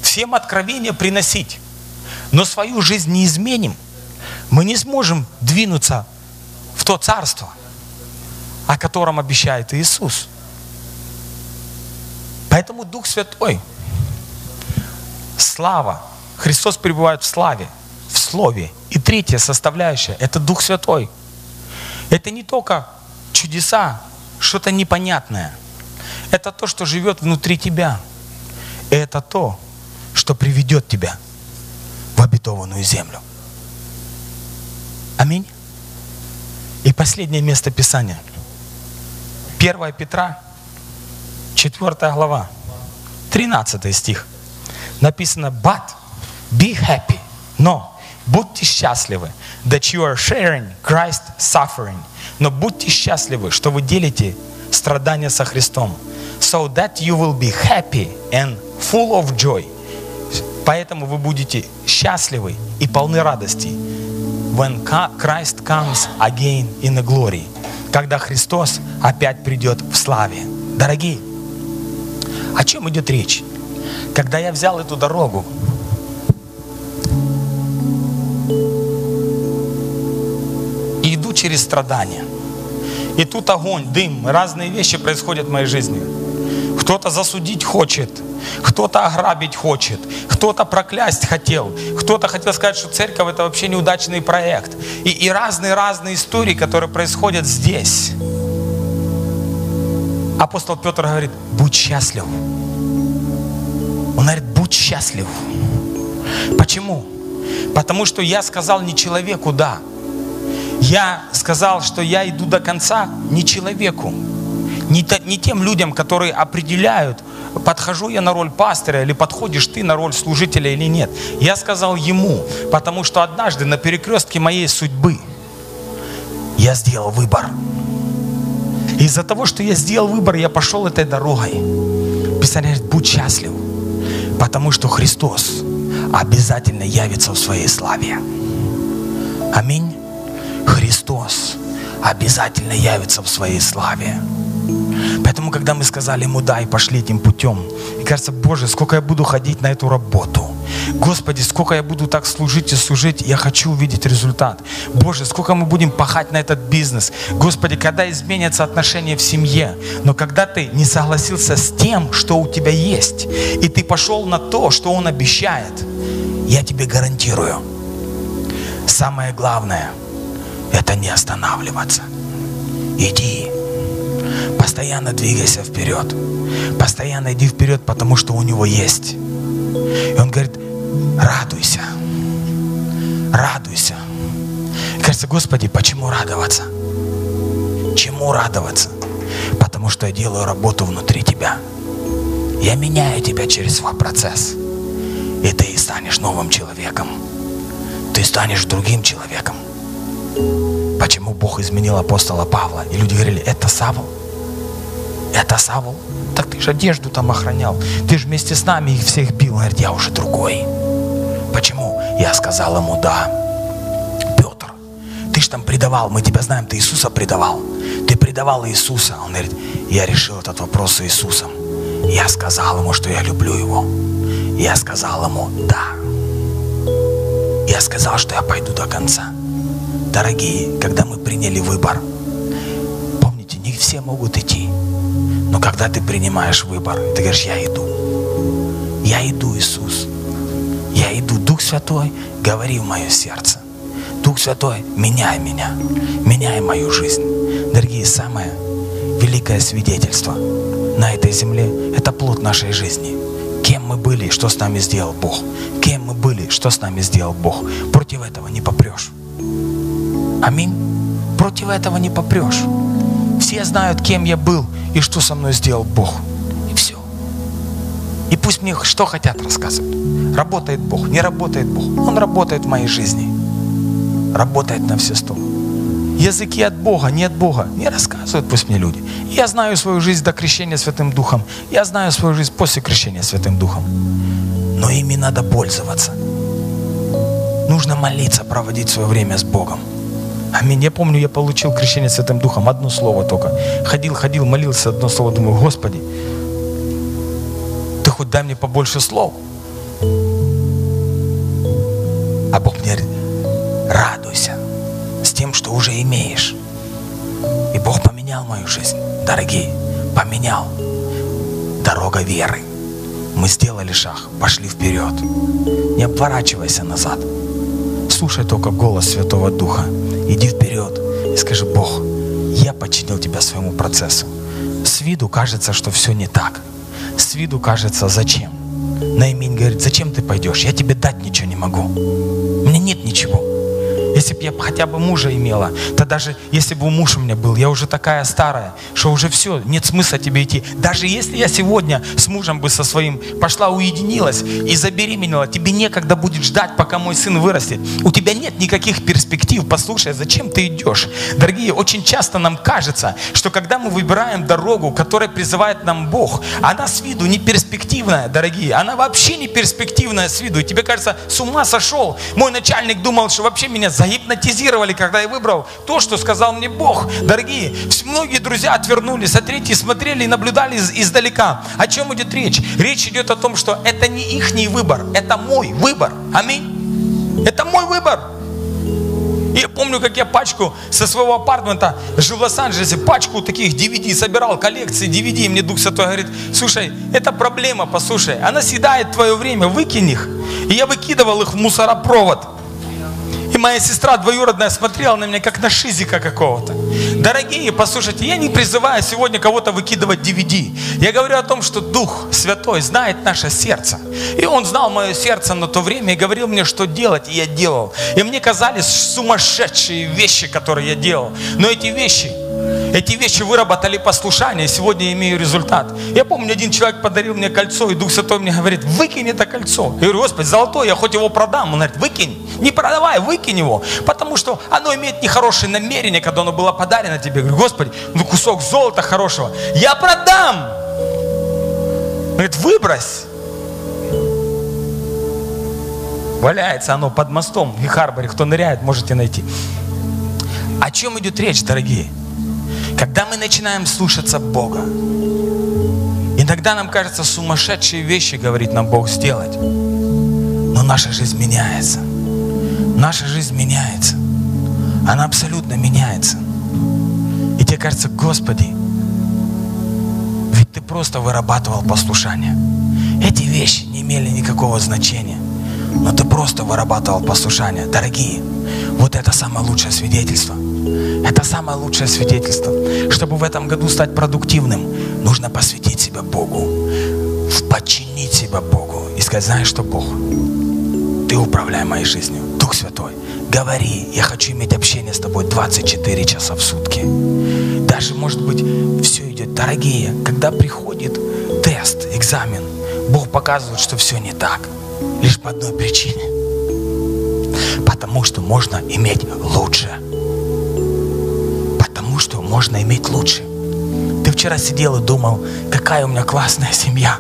всем откровения приносить, но свою жизнь не изменим, мы не сможем двинуться в то царство, о котором обещает Иисус. Поэтому Дух Святой, слава, Христос пребывает в славе, в Слове. И третья составляющая – это Дух Святой. Это не только чудеса, что-то непонятное. Это то, что живет внутри тебя. Это то, что приведет тебя в обетованную землю. Аминь. И последнее место Писания. 1 Петра, 4 глава, 13 стих. Написано, but be happy. Но будьте счастливы, that you are sharing Christ's suffering. Но будьте счастливы, что вы делите страдания со Христом. So that you will be happy and full of joy Поэтому вы будете счастливы и полны радости. when Christ comes again in the glory. Когда Христос опять придет в славе. Дорогие, о чем идет речь? Когда я взял эту дорогу, и иду через страдания, и тут огонь, дым, разные вещи происходят в моей жизни. Кто-то засудить хочет, кто-то ограбить хочет, кто-то проклясть хотел, кто-то хотел сказать, что церковь это вообще неудачный проект. И, и разные-разные истории, которые происходят здесь. Апостол Петр говорит, будь счастлив. Он говорит, будь счастлив. Почему? Потому что я сказал не человеку «да». Я сказал, что я иду до конца не человеку, не, те- не тем людям, которые определяют, подхожу я на роль пастыря или подходишь ты на роль служителя или нет. Я сказал ему, потому что однажды на перекрестке моей судьбы я сделал выбор. Из-за того, что я сделал выбор, я пошел этой дорогой. Писание говорит, будь счастлив, потому что Христос обязательно явится в своей славе. Аминь. Христос обязательно явится в своей славе. Поэтому, когда мы сказали ему да и пошли этим путем, и кажется, Боже, сколько я буду ходить на эту работу. Господи, сколько я буду так служить и служить, я хочу увидеть результат. Боже, сколько мы будем пахать на этот бизнес. Господи, когда изменятся отношения в семье. Но когда ты не согласился с тем, что у тебя есть, и ты пошел на то, что Он обещает, я тебе гарантирую, самое главное – это не останавливаться. Иди, постоянно двигайся вперед. Постоянно иди вперед, потому что у него есть. И он говорит, радуйся. Радуйся. И кажется, Господи, почему радоваться? Чему радоваться? Потому что я делаю работу внутри тебя. Я меняю тебя через свой процесс. И ты станешь новым человеком. Ты станешь другим человеком. Почему Бог изменил апостола Павла? И люди говорили, это Савл. Это Савл. Так ты же одежду там охранял. Ты же вместе с нами их всех бил. Он говорит, я уже другой. Почему? Я сказал ему, да. Петр, ты же там предавал, мы тебя знаем, ты Иисуса предавал. Ты предавал Иисуса. Он говорит, я решил этот вопрос с Иисусом. Я сказал ему, что я люблю его. Я сказал ему, да. Я сказал, что я пойду до конца. Дорогие, когда мы приняли выбор, все могут идти. Но когда ты принимаешь выбор, ты говоришь, я иду. Я иду, Иисус. Я иду. Дух Святой, говори в мое сердце. Дух Святой, меняй меня. Меняй мою жизнь. Дорогие, самое великое свидетельство на этой земле – это плод нашей жизни. Кем мы были, что с нами сделал Бог. Кем мы были, что с нами сделал Бог. Против этого не попрешь. Аминь. Против этого не попрешь. Все знают, кем я был и что со мной сделал Бог. И все. И пусть мне что хотят рассказывают. Работает Бог, не работает Бог. Он работает в моей жизни. Работает на все сто. Языки от Бога, не от Бога. Не рассказывают пусть мне люди. Я знаю свою жизнь до крещения Святым Духом. Я знаю свою жизнь после крещения Святым Духом. Но ими надо пользоваться. Нужно молиться, проводить свое время с Богом. Аминь. Я помню, я получил крещение Святым Духом. Одно слово только. Ходил, ходил, молился, одно слово. Думаю, Господи, ты хоть дай мне побольше слов. А Бог мне говорит, радуйся с тем, что уже имеешь. И Бог поменял мою жизнь, дорогие, поменял. Дорога веры. Мы сделали шаг, пошли вперед. Не оборачивайся назад. Слушай только голос Святого Духа. Иди вперед и скажи, Бог, я подчинил тебя своему процессу. С виду кажется, что все не так. С виду кажется, зачем? Наимень говорит, зачем ты пойдешь? Я тебе дать ничего не могу. У меня нет ничего. Если бы я хотя бы мужа имела, то даже если бы муж у меня был, я уже такая старая, что уже все, нет смысла тебе идти. Даже если я сегодня с мужем бы со своим пошла, уединилась и забеременела, тебе некогда будет ждать, пока мой сын вырастет. У тебя нет никаких перспектив. Послушай, зачем ты идешь? Дорогие, очень часто нам кажется, что когда мы выбираем дорогу, которая призывает нам Бог, она с виду не перспективная, дорогие. Она вообще не перспективная с виду. И тебе кажется, с ума сошел. Мой начальник думал, что вообще меня загипнотизировали, когда я выбрал то, что сказал мне Бог. Дорогие, многие друзья отвернулись, третьи смотрели и наблюдали издалека. О чем идет речь? Речь идет о том, что это не их выбор, это мой выбор. Аминь. Это мой выбор. Я помню, как я пачку со своего апартмента жил в Лос-Анджелесе, пачку таких DVD собирал, коллекции DVD. И мне Дух Святой говорит, слушай, это проблема, послушай, она съедает твое время, выкинь их. И я выкидывал их в мусоропровод. Моя сестра двоюродная смотрела на меня, как на шизика какого-то. Дорогие, послушайте, я не призываю сегодня кого-то выкидывать DVD. Я говорю о том, что Дух Святой знает наше сердце. И Он знал мое сердце на то время и говорил мне, что делать, и я делал. И мне казались сумасшедшие вещи, которые я делал. Но эти вещи эти вещи выработали послушание, сегодня имею результат. Я помню, один человек подарил мне кольцо, и Дух Святой мне говорит, выкинь это кольцо. Я говорю, Господи, золотое, я хоть его продам. Он говорит, выкинь, не продавай, выкинь его. Потому что оно имеет нехорошее намерение, когда оно было подарено тебе. Я говорю, Господи, ну кусок золота хорошего, я продам. Он говорит, выбрось. Валяется оно под мостом в Харборе. Кто ныряет, можете найти. О чем идет речь, дорогие? Когда мы начинаем слушаться Бога, иногда нам кажется сумасшедшие вещи, говорит нам Бог, сделать. Но наша жизнь меняется. Наша жизнь меняется. Она абсолютно меняется. И тебе кажется, Господи, ведь ты просто вырабатывал послушание. Эти вещи не имели никакого значения. Но ты просто вырабатывал послушание. Дорогие, вот это самое лучшее свидетельство – это самое лучшее свидетельство. Чтобы в этом году стать продуктивным, нужно посвятить себя Богу, подчинить себя Богу и сказать, знаешь что, Бог, ты управляй моей жизнью. Дух Святой, говори, я хочу иметь общение с тобой 24 часа в сутки. Даже, может быть, все идет. Дорогие, когда приходит тест, экзамен, Бог показывает, что все не так. Лишь по одной причине. Потому что можно иметь лучше что можно иметь лучше. Ты вчера сидел и думал, какая у меня классная семья,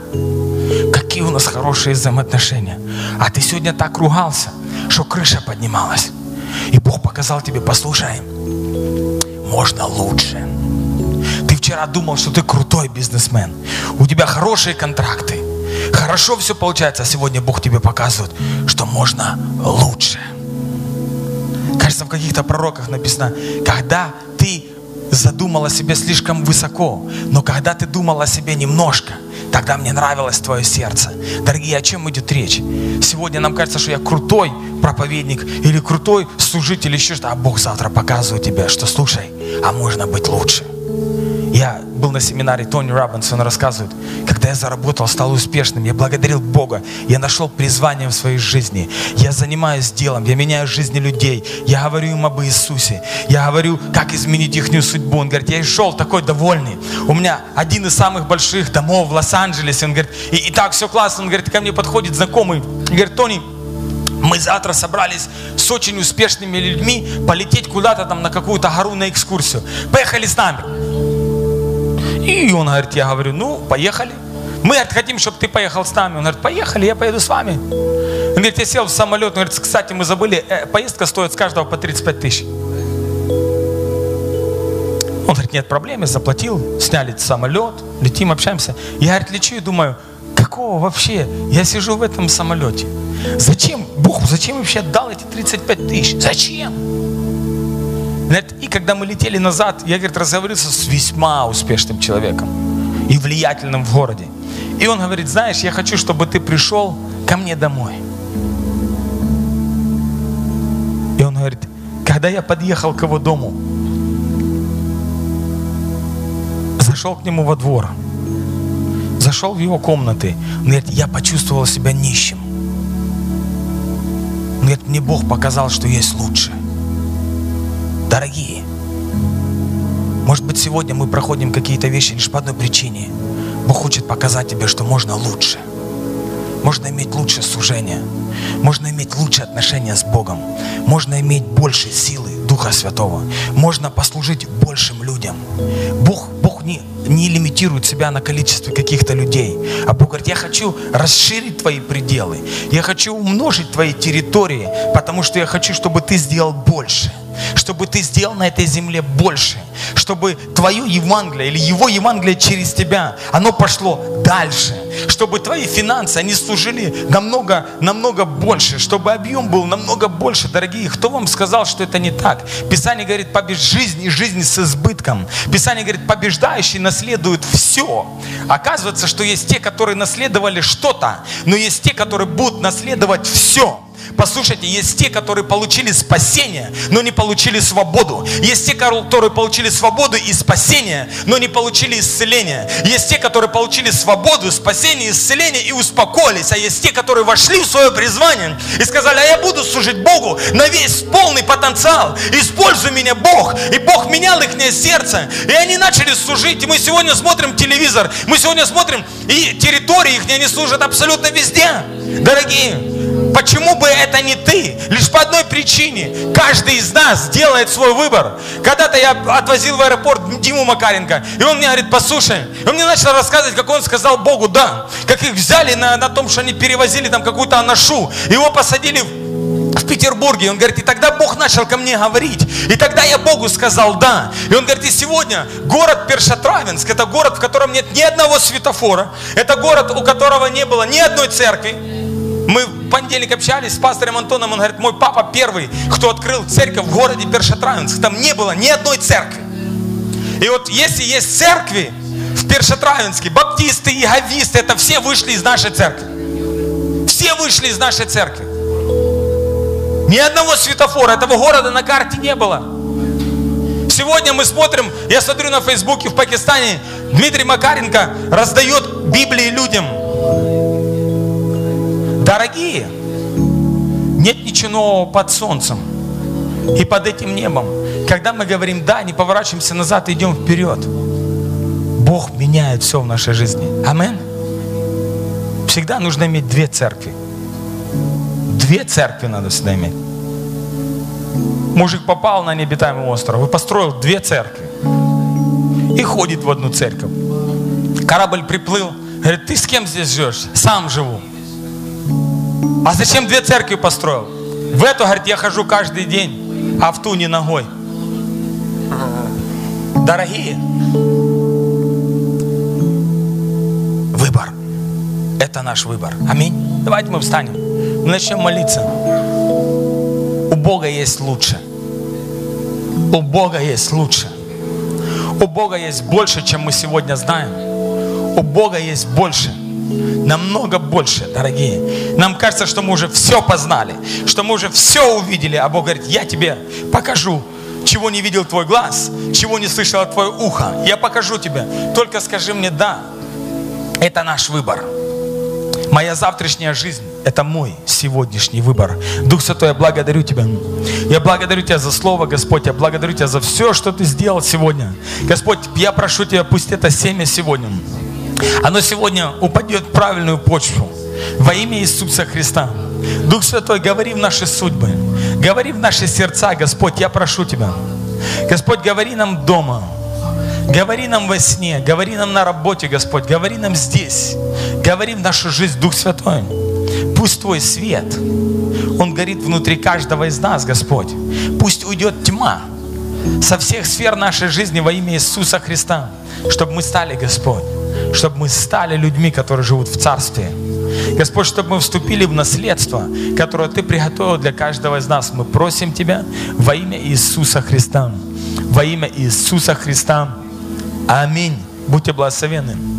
какие у нас хорошие взаимоотношения. А ты сегодня так ругался, что крыша поднималась. И Бог показал тебе, послушай, можно лучше. Ты вчера думал, что ты крутой бизнесмен. У тебя хорошие контракты. Хорошо все получается, а сегодня Бог тебе показывает, что можно лучше. Кажется, в каких-то пророках написано, когда ты задумал о себе слишком высоко, но когда ты думал о себе немножко, тогда мне нравилось твое сердце. Дорогие, о чем идет речь? Сегодня нам кажется, что я крутой проповедник или крутой служитель, еще что, а Бог завтра показывает тебе, что слушай, а можно быть лучше. Был на семинаре Тони Робинсон, рассказывает, когда я заработал, стал успешным, я благодарил Бога, я нашел призвание в своей жизни, я занимаюсь делом, я меняю жизни людей, я говорю им об Иисусе, я говорю, как изменить их судьбу. Он говорит, я и шел такой довольный. У меня один из самых больших домов в Лос-Анджелесе. Он говорит, и, и так все классно. Он говорит, ко мне подходит знакомый, и говорит, Тони, мы завтра собрались с очень успешными людьми полететь куда-то там на какую-то гору на экскурсию. Поехали с нами. И он говорит, я говорю, ну, поехали. Мы говорит, хотим, чтобы ты поехал с нами. Он говорит, поехали, я поеду с вами. Он говорит, я сел в самолет. Он говорит, кстати, мы забыли, э, поездка стоит с каждого по 35 тысяч. Он говорит, нет проблем, я заплатил, сняли самолет, летим, общаемся. Я, говорит, лечу и думаю, какого вообще? Я сижу в этом самолете. Зачем? Бог, зачем вообще отдал эти 35 тысяч? Зачем? И когда мы летели назад, я, говорит, разговорился с весьма успешным человеком и влиятельным в городе. И он говорит, знаешь, я хочу, чтобы ты пришел ко мне домой. И он говорит, когда я подъехал к его дому, зашел к нему во двор, зашел в его комнаты, он говорит, я почувствовал себя нищим. Он говорит, мне Бог показал, что есть лучше – Дорогие, может быть, сегодня мы проходим какие-то вещи лишь по одной причине. Бог хочет показать тебе, что можно лучше. Можно иметь лучшее служение. Можно иметь лучшие отношения с Богом. Можно иметь больше силы Духа Святого. Можно послужить большим людям. Бог, Бог не, не лимитирует себя на количестве каких-то людей. А Бог говорит, я хочу расширить твои пределы. Я хочу умножить твои территории, потому что я хочу, чтобы ты сделал больше чтобы ты сделал на этой земле больше, чтобы твое Евангелие или его Евангелие через тебя, оно пошло дальше, чтобы твои финансы, они служили намного, намного больше, чтобы объем был намного больше, дорогие. Кто вам сказал, что это не так? Писание говорит, побеж жизнь и жизнь с избытком. Писание говорит, побеждающий наследует все. Оказывается, что есть те, которые наследовали что-то, но есть те, которые будут наследовать все. Послушайте, есть те, которые получили спасение, но не получили свободу. Есть те, которые получили свободу и спасение, но не получили исцеление. Есть те, которые получили свободу, спасение, исцеление и успокоились. А есть те, которые вошли в свое призвание и сказали, а я буду служить Богу на весь полный потенциал. Используй меня, Бог. И Бог менял их сердце. И они начали служить. И мы сегодня смотрим телевизор. Мы сегодня смотрим, и территории их они служат абсолютно везде. Дорогие, Почему бы это не ты? Лишь по одной причине. Каждый из нас делает свой выбор. Когда-то я отвозил в аэропорт Диму Макаренко, и он мне говорит, послушай, он мне начал рассказывать, как он сказал Богу, да, как их взяли на, на том, что они перевозили там какую-то анашу, его посадили в в Петербурге. Он говорит, и тогда Бог начал ко мне говорить. И тогда я Богу сказал да. И он говорит, и сегодня город Першатравинск, это город, в котором нет ни одного светофора. Это город, у которого не было ни одной церкви. Мы в понедельник общались с пастором Антоном, он говорит, мой папа первый, кто открыл церковь в городе Першатравинск. Там не было ни одной церкви. И вот если есть церкви в Першатравинске, баптисты, иговисты, это все вышли из нашей церкви. Все вышли из нашей церкви. Ни одного светофора, этого города на карте не было. Сегодня мы смотрим, я смотрю на Фейсбуке в Пакистане, Дмитрий Макаренко раздает Библии людям. Дорогие, нет ничего под солнцем и под этим небом. Когда мы говорим «да», не поворачиваемся назад идем вперед. Бог меняет все в нашей жизни. Амин. Всегда нужно иметь две церкви. Две церкви надо всегда иметь. Мужик попал на необитаемый остров и построил две церкви. И ходит в одну церковь. Корабль приплыл. Говорит, ты с кем здесь живешь? Сам живу. А зачем две церкви построил? В эту, говорит, я хожу каждый день, а в ту не ногой. Дорогие, выбор. Это наш выбор. Аминь. Давайте мы встанем. Мы начнем молиться. У Бога есть лучше. У Бога есть лучше. У Бога есть больше, чем мы сегодня знаем. У Бога есть больше. Намного больше, дорогие. Нам кажется, что мы уже все познали, что мы уже все увидели, а Бог говорит, я тебе покажу, чего не видел твой глаз, чего не слышало твое ухо. Я покажу тебе. Только скажи мне да. Это наш выбор. Моя завтрашняя жизнь – это мой сегодняшний выбор. Дух Святой, я благодарю Тебя. Я благодарю Тебя за Слово, Господь. Я благодарю Тебя за все, что Ты сделал сегодня. Господь, я прошу Тебя, пусть это семя сегодня оно сегодня упадет в правильную почву. Во имя Иисуса Христа. Дух Святой, говори в наши судьбы. Говори в наши сердца, Господь, я прошу Тебя. Господь, говори нам дома. Говори нам во сне, говори нам на работе, Господь, говори нам здесь. Говори в нашу жизнь, Дух Святой. Пусть Твой свет, Он горит внутри каждого из нас, Господь. Пусть уйдет тьма со всех сфер нашей жизни во имя Иисуса Христа, чтобы мы стали, Господь, чтобы мы стали людьми, которые живут в Царстве. Господь, чтобы мы вступили в наследство, которое Ты приготовил для каждого из нас. Мы просим Тебя во имя Иисуса Христа. Во имя Иисуса Христа. Аминь. Будьте благословенны.